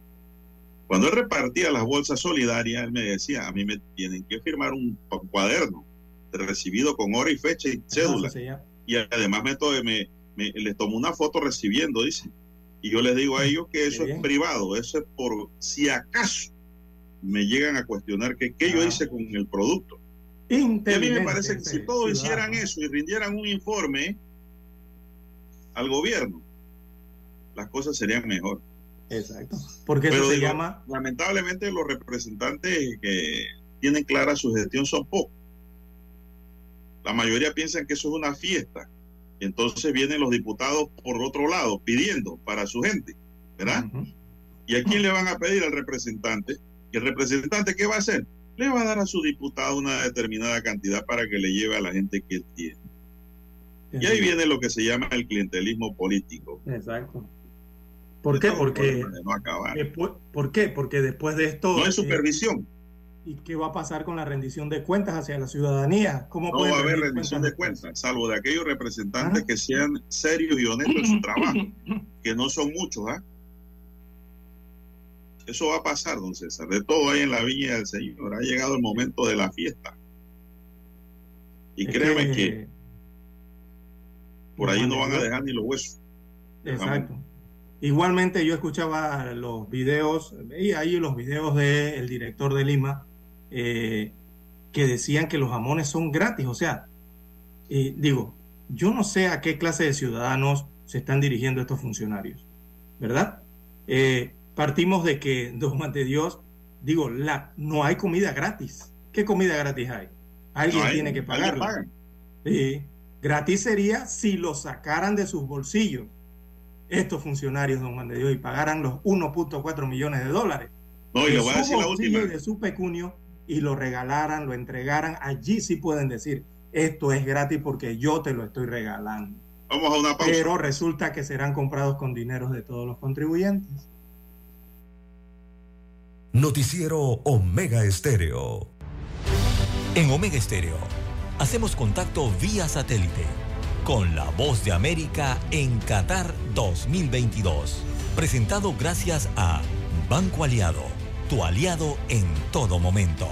Cuando él repartía las bolsas solidarias, él me decía, a mí me tienen que firmar un cuaderno de recibido con hora y fecha y cédula. Y además me, me, me- les tomo una foto recibiendo, dice. Y yo les digo a ellos que eso es privado, eso es por si acaso me llegan a cuestionar que qué yo hice con el producto. Y a mí me parece que si todos ciudadano. hicieran eso y rindieran un informe al gobierno, las cosas serían mejor. Exacto. Porque Pero eso se digo, llama lamentablemente los representantes que tienen clara su gestión son pocos. La mayoría piensan que eso es una fiesta. Y entonces vienen los diputados por otro lado pidiendo para su gente, ¿verdad? ¿Y a quién le van a pedir al representante? ¿Y el representante qué va a hacer? Le va a dar a su diputado una determinada cantidad para que le lleve a la gente que él tiene. Y ahí viene lo que se llama el clientelismo político. Exacto. ¿Por qué? Porque De no acabar. después, ¿por qué? Porque después de esto No hay eh, supervisión. ¿Y qué va a pasar con la rendición de cuentas hacia la ciudadanía? ¿Cómo No va a haber rendición cuentas de cuentas, salvo de aquellos representantes que sean serios y honestos en su trabajo, que no son muchos, ¿ah? Eso va a pasar, don César. De todo hay en la viña del Señor. Ha llegado el momento de la fiesta. Y Es créeme que- que por ahí no van a dejar ni los huesos. Exacto. Igualmente yo escuchaba los videos, veía ahí los videos del director de Lima, eh, que decían que los jamones son gratis. O sea, eh, digo, yo no sé a qué clase de ciudadanos se están dirigiendo estos funcionarios, ¿verdad? Eh, partimos de que, don Juan de Dios, digo, la, no hay comida gratis. ¿Qué comida gratis hay? Alguien No hay, tiene que pagarla. Sí. Gratis sería si lo sacaran de sus bolsillos estos funcionarios, don Juan de Dios, y pagaran los 1.4 millones de dólares. No, y de le voy a su decir la bolsillo última. y de su pecunio y lo regalaran, lo entregaran. Allí sí pueden decir, esto es gratis porque yo te lo estoy regalando. Vamos a una pausa. Pero resulta que serán comprados con dineros de todos los contribuyentes. Noticiero Omega Estéreo. En Omega Estéreo hacemos contacto vía satélite con la voz de América en Qatar 2022. Presentado gracias a Banco Aliado, tu aliado en todo momento.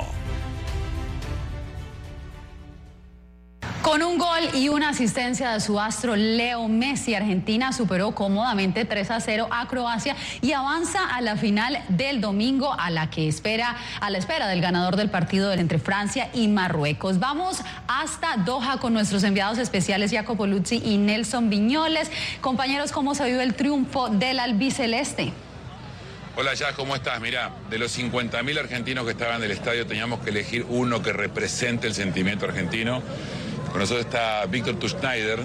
Con un gol y una asistencia de su astro Leo Messi, Argentina superó cómodamente 3 a 0 a Croacia y avanza a la final del domingo a la que espera a la espera del ganador del partido entre Francia y Marruecos. Vamos hasta Doha con nuestros enviados especiales Jacopo Luzzi y Nelson Viñoles. Compañeros, ¿cómo se vio el triunfo del albiceleste? Hola, ya, ¿cómo estás? Mira, de los 50.000 argentinos que estaban en el estadio teníamos que elegir uno que represente el sentimiento argentino. Con nosotros está Víctor Tuschneider,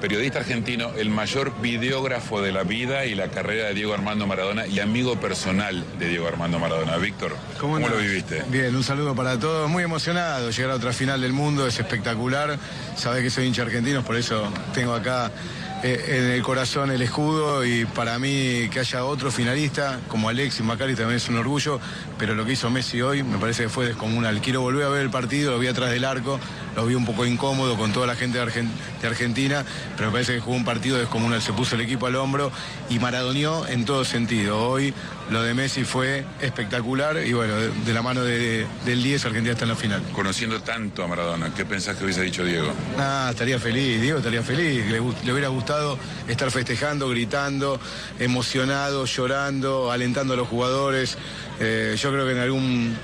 periodista argentino, el mayor videógrafo de la vida y la carrera de Diego Armando Maradona y amigo personal de Diego Armando Maradona. Víctor, ¿cómo, lo andás? viviste? Bien, un saludo para todos. Muy emocionado. Llegar a otra final del mundo es espectacular. Sabés que soy hincha argentino, por eso tengo acá en el corazón el escudo y para mí que haya otro finalista como Alexis Macari también es un orgullo, pero lo que hizo Messi hoy me parece que fue descomunal. Quiero volver a ver el partido, lo vi atrás del arco, lo vi un poco incómodo con toda la gente de, Argentina, pero me parece que jugó un partido descomunal, se puso el equipo al hombro y maradoneó en todo sentido. Hoy lo de Messi fue espectacular y bueno, de, la mano del 10 Argentina está en la final. Conociendo tanto a Maradona, ¿qué pensás que hubiese dicho Diego? Ah, estaría feliz, Diego estaría feliz, le, le hubiera gustado estar festejando, gritando, emocionado, llorando, alentando a los jugadores. Eh, yo creo que en algún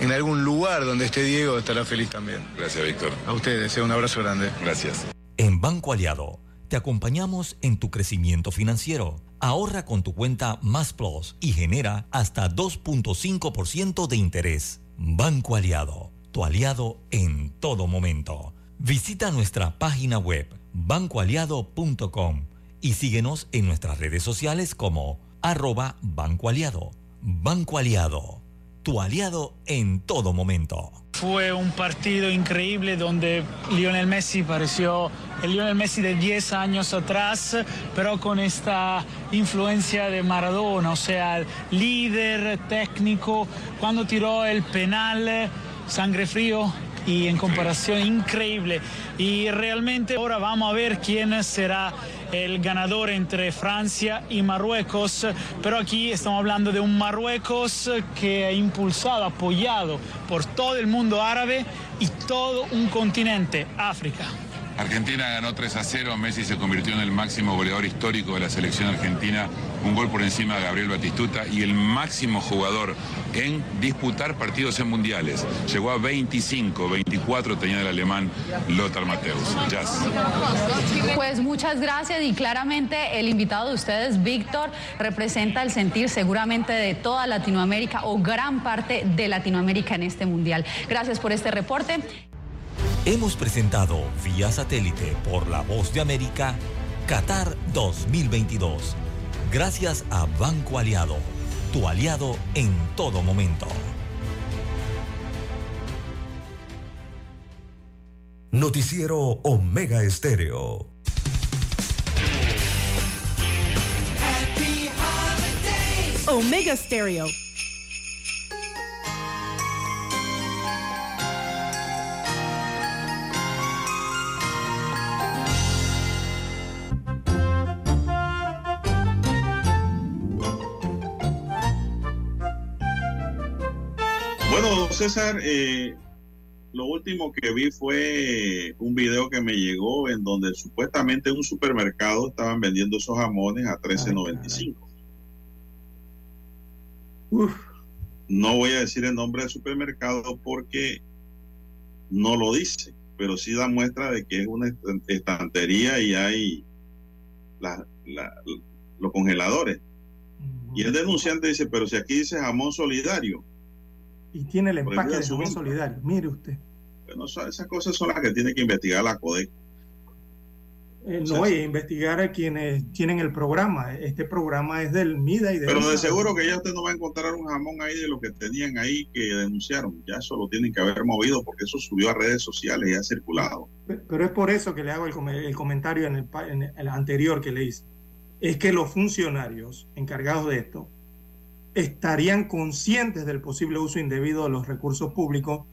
en algún lugar donde esté Diego estará feliz también. Gracias, Víctor. A ustedes, sea un abrazo grande. Gracias. En Banco Aliado, te acompañamos en tu crecimiento financiero. Ahorra con tu cuenta Más Plus y genera hasta 2.5% de interés. Banco Aliado, tu aliado en todo momento. Visita nuestra página web bancoaliado.com y síguenos en nuestras redes sociales como arroba Banco Aliado. Banco Aliado, tu aliado en todo momento. Fue un partido increíble donde Lionel Messi pareció el Lionel Messi de 10 años atrás, pero con esta influencia de Maradona, o sea, líder técnico, cuando tiró el penal, sangre frío, y en comparación increíble. Y realmente ahora vamos a ver quién será el ganador entre Francia y Marruecos, pero aquí estamos hablando de un Marruecos que ha impulsado, apoyado por todo el mundo árabe y todo un continente, África. Argentina ganó 3 a 0, Messi se convirtió en el máximo goleador histórico de la selección argentina, un gol por encima de Gabriel Batistuta y el máximo jugador en disputar partidos en mundiales. Llegó a 25, 24 tenía el alemán Lothar Mateus. Pues muchas gracias y claramente el invitado de ustedes, Víctor, representa el sentir seguramente de toda Latinoamérica o gran parte de Latinoamérica en este mundial. Gracias por este reporte. Hemos presentado vía satélite por la voz de América Qatar 2022. Gracias a Banco Aliado, tu aliado en todo momento. Noticiero Omega Estéreo. Omega Stereo. César, eh, lo último que vi fue un video que me llegó en donde supuestamente en un supermercado estaban vendiendo esos jamones a 13.95. No voy a decir el nombre del supermercado porque no lo dice, pero sí da muestra de que es una estantería y hay los congeladores. Y el denunciante dice, pero si aquí dice jamón solidario. Y tiene el empaque de jamón solidario, mire usted. Bueno, esas cosas son las que tiene que investigar la CODEC. Eh, no, a investigar a quienes tienen el programa. Este programa es del MIDA y de. Pero de seguro que ya usted no va a encontrar un jamón ahí de lo que tenían ahí que denunciaron. Ya eso lo tienen que haber movido porque eso subió a redes sociales y ha circulado. Pero es por eso que le hago el, comentario en el, en el anterior que le hice. Es que los funcionarios encargados de esto estarían conscientes del posible uso indebido de los recursos públicos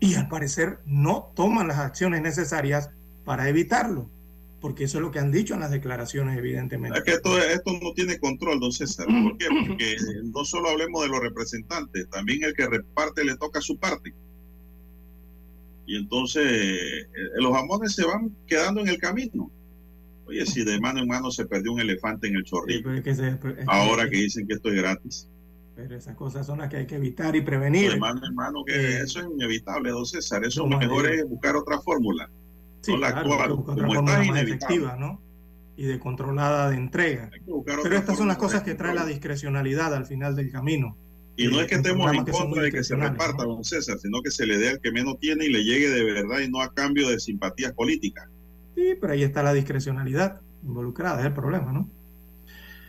y al parecer no toman las acciones necesarias para evitarlo, porque eso es lo que han dicho en las declaraciones, evidentemente. Es que esto, esto no tiene control, don César. ¿Por qué? Porque no solo hablemos de los representantes, también el que reparte le toca su parte. Y entonces eh, los jamones se van quedando en el camino. Oye, si de mano en mano se perdió un elefante en el chorrillo, ahora que dicen que esto es gratis. Pero esas cosas son las que hay que evitar y prevenir. Hermano, hermano, que eh, eso es inevitable, don César. Eso lo mejor es buscar otra fórmula. Sí, no la actual. Otra fórmula más efectiva, ¿no? Y de controlada de entrega. Pero estas son las cosas que trae la discrecionalidad al final del camino. Y no es que estemos en contra de que se reparta, don César, sino que se le dé al que menos tiene y le llegue de verdad y no a cambio de simpatías políticas. Sí, pero ahí está la discrecionalidad involucrada, es el problema, ¿no?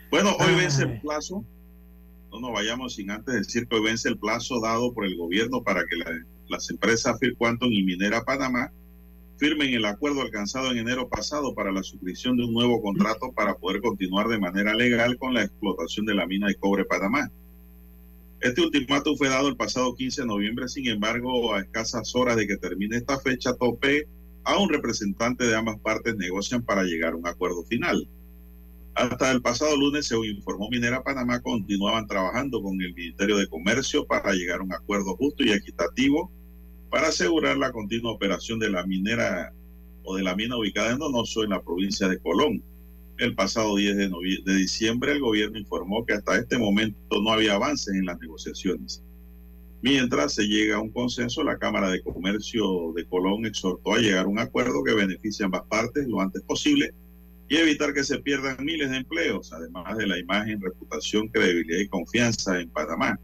Bueno, hoy vence el plazo no nos vayamos sin antes decir que hoy vence el plazo dado por el gobierno para que las empresas Phil Quantum y Minera Panamá firmen el acuerdo alcanzado en enero pasado para la suscripción de un nuevo contrato para poder continuar de manera legal con la explotación de la mina de cobre Panamá. Este ultimátum fue dado el pasado 15 de noviembre, sin embargo, a escasas horas de que termine esta fecha tope, a un representante de ambas partes negocian para llegar a un acuerdo final. Hasta el pasado lunes, se informó Minera Panamá, continuaban trabajando con el Ministerio de Comercio para llegar a un acuerdo justo y equitativo para asegurar la continua operación de la minera o de la mina ubicada en Donoso, en la provincia de Colón. El pasado 10 de, de diciembre, el gobierno informó que hasta este momento no había avances en las negociaciones. Mientras se llega a un consenso, la Cámara de Comercio de Colón exhortó a llegar a un acuerdo que beneficie a ambas partes lo antes posible y evitar que se pierdan miles de empleos, además de la imagen, reputación, credibilidad y confianza en Panamá.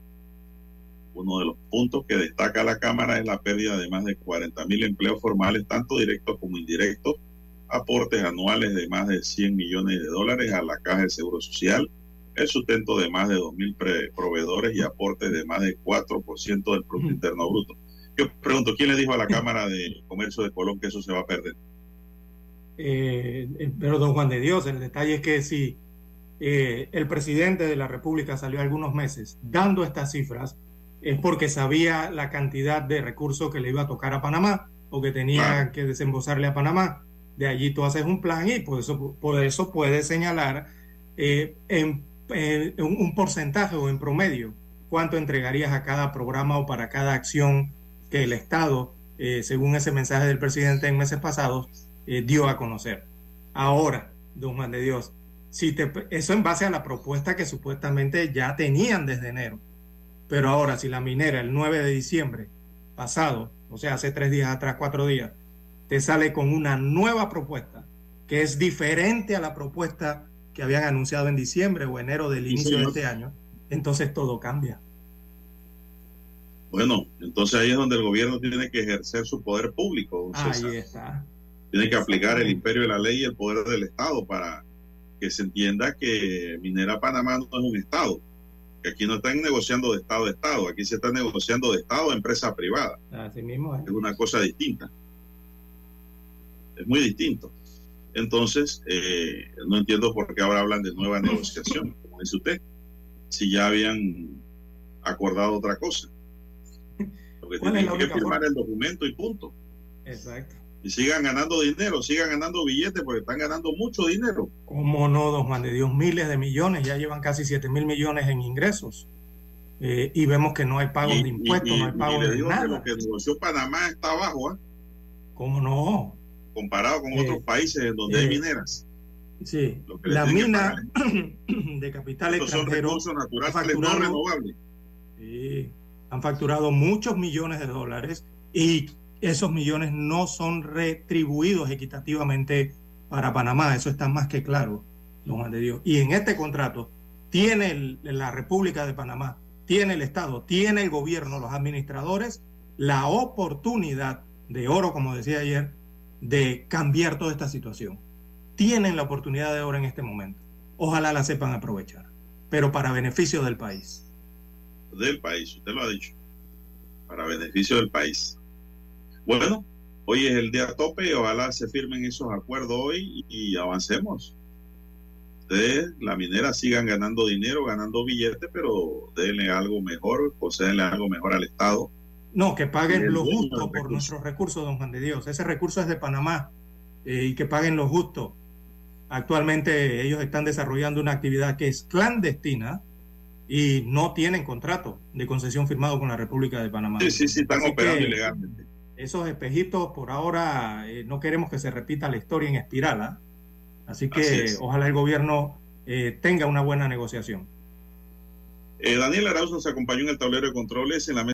Uno de los puntos que destaca la Cámara es la pérdida de más de 40 mil empleos formales, tanto directos como indirectos, aportes anuales de más de 100 millones de dólares a la Caja de Seguro Social, el sustento de más de 2.000 proveedores y aportes de más de 4% del Producto Interno Bruto. Yo pregunto, ¿quién le dijo a la Cámara de Comercio de Colón que eso se va a perder? Eh, pero don Juan de Dios, el detalle es que si eh, el presidente de la República salió algunos meses dando estas cifras, es porque sabía la cantidad de recursos que le iba a tocar a Panamá o que tenía que desembolsarle a Panamá. De allí tú haces un plan y por eso, por eso puedes señalar eh, en, en un porcentaje o en promedio cuánto entregarías a cada programa o para cada acción que el Estado, eh, según ese mensaje del presidente en meses pasados, eh, dio a conocer. Ahora, don Juan de Dios, si te, eso en base a la propuesta que supuestamente ya tenían desde enero. Pero ahora, si la minera el 9 de diciembre pasado, o sea, hace tres días atrás, cuatro días, te sale con una nueva propuesta que es diferente a la propuesta que habían anunciado en diciembre o enero del inicio de este año, entonces todo cambia. Bueno, entonces ahí es donde el gobierno tiene que ejercer su poder público. Ahí está. Tiene que aplicar el imperio de la ley y el poder del Estado para que se entienda que Minera Panamá no es un Estado, que aquí no están negociando de Estado a Estado, aquí se está negociando de Estado a empresa privada. Así mismo es. una cosa distinta. Es muy distinto. Entonces, eh, no entiendo por qué ahora hablan de nueva negociación, como dice usted, si ya habían acordado otra cosa. Lo que tienen que firmar el documento y punto. Exacto y sigan ganando dinero, sigan ganando billetes porque están ganando mucho dinero. ¿Cómo no, don Juan de Dios? Miles de millones, ya llevan casi 7 mil millones en ingresos. Eh, y vemos que no hay pagos de impuestos, no hay pagos de nada. Que lo que Panamá está abajo, ¿eh? ¿Cómo no? Comparado con otros países en donde hay mineras. Sí, la mina de capital extranjero son naturales no renovables. Sí, han facturado muchos millones de dólares y esos millones no son retribuidos equitativamente para Panamá, eso está más que claro, don Juan de Dios. Y en este contrato tiene la República de Panamá, tiene el Estado, tiene el gobierno, los administradores, la oportunidad de oro, como decía ayer, de cambiar toda esta situación. Tienen la oportunidad de oro en este momento. Ojalá la sepan aprovechar, pero para beneficio del país. Del país, usted lo ha dicho. Para beneficio del país. Bueno, hoy es el día tope y ojalá se firmen esos acuerdos hoy y, avancemos. Ustedes, la minera, sigan ganando dinero, ganando billetes, pero denle algo mejor, concédenle algo mejor al Estado. No, que paguen lo justo por nuestros recursos, don Juan de Dios. Ese recurso es de Panamá eh, y que paguen lo justo. Actualmente ellos están desarrollando una actividad que es clandestina y no tienen contrato de concesión firmado con la República de Panamá. Sí, sí, sí, están operando ilegalmente esos espejitos por ahora eh, no queremos que se repita la historia en espiral. ¿ah? Así que ojalá el gobierno eh, tenga una buena negociación. Eh, Daniel Arauz nos acompañó en el tablero de controles en la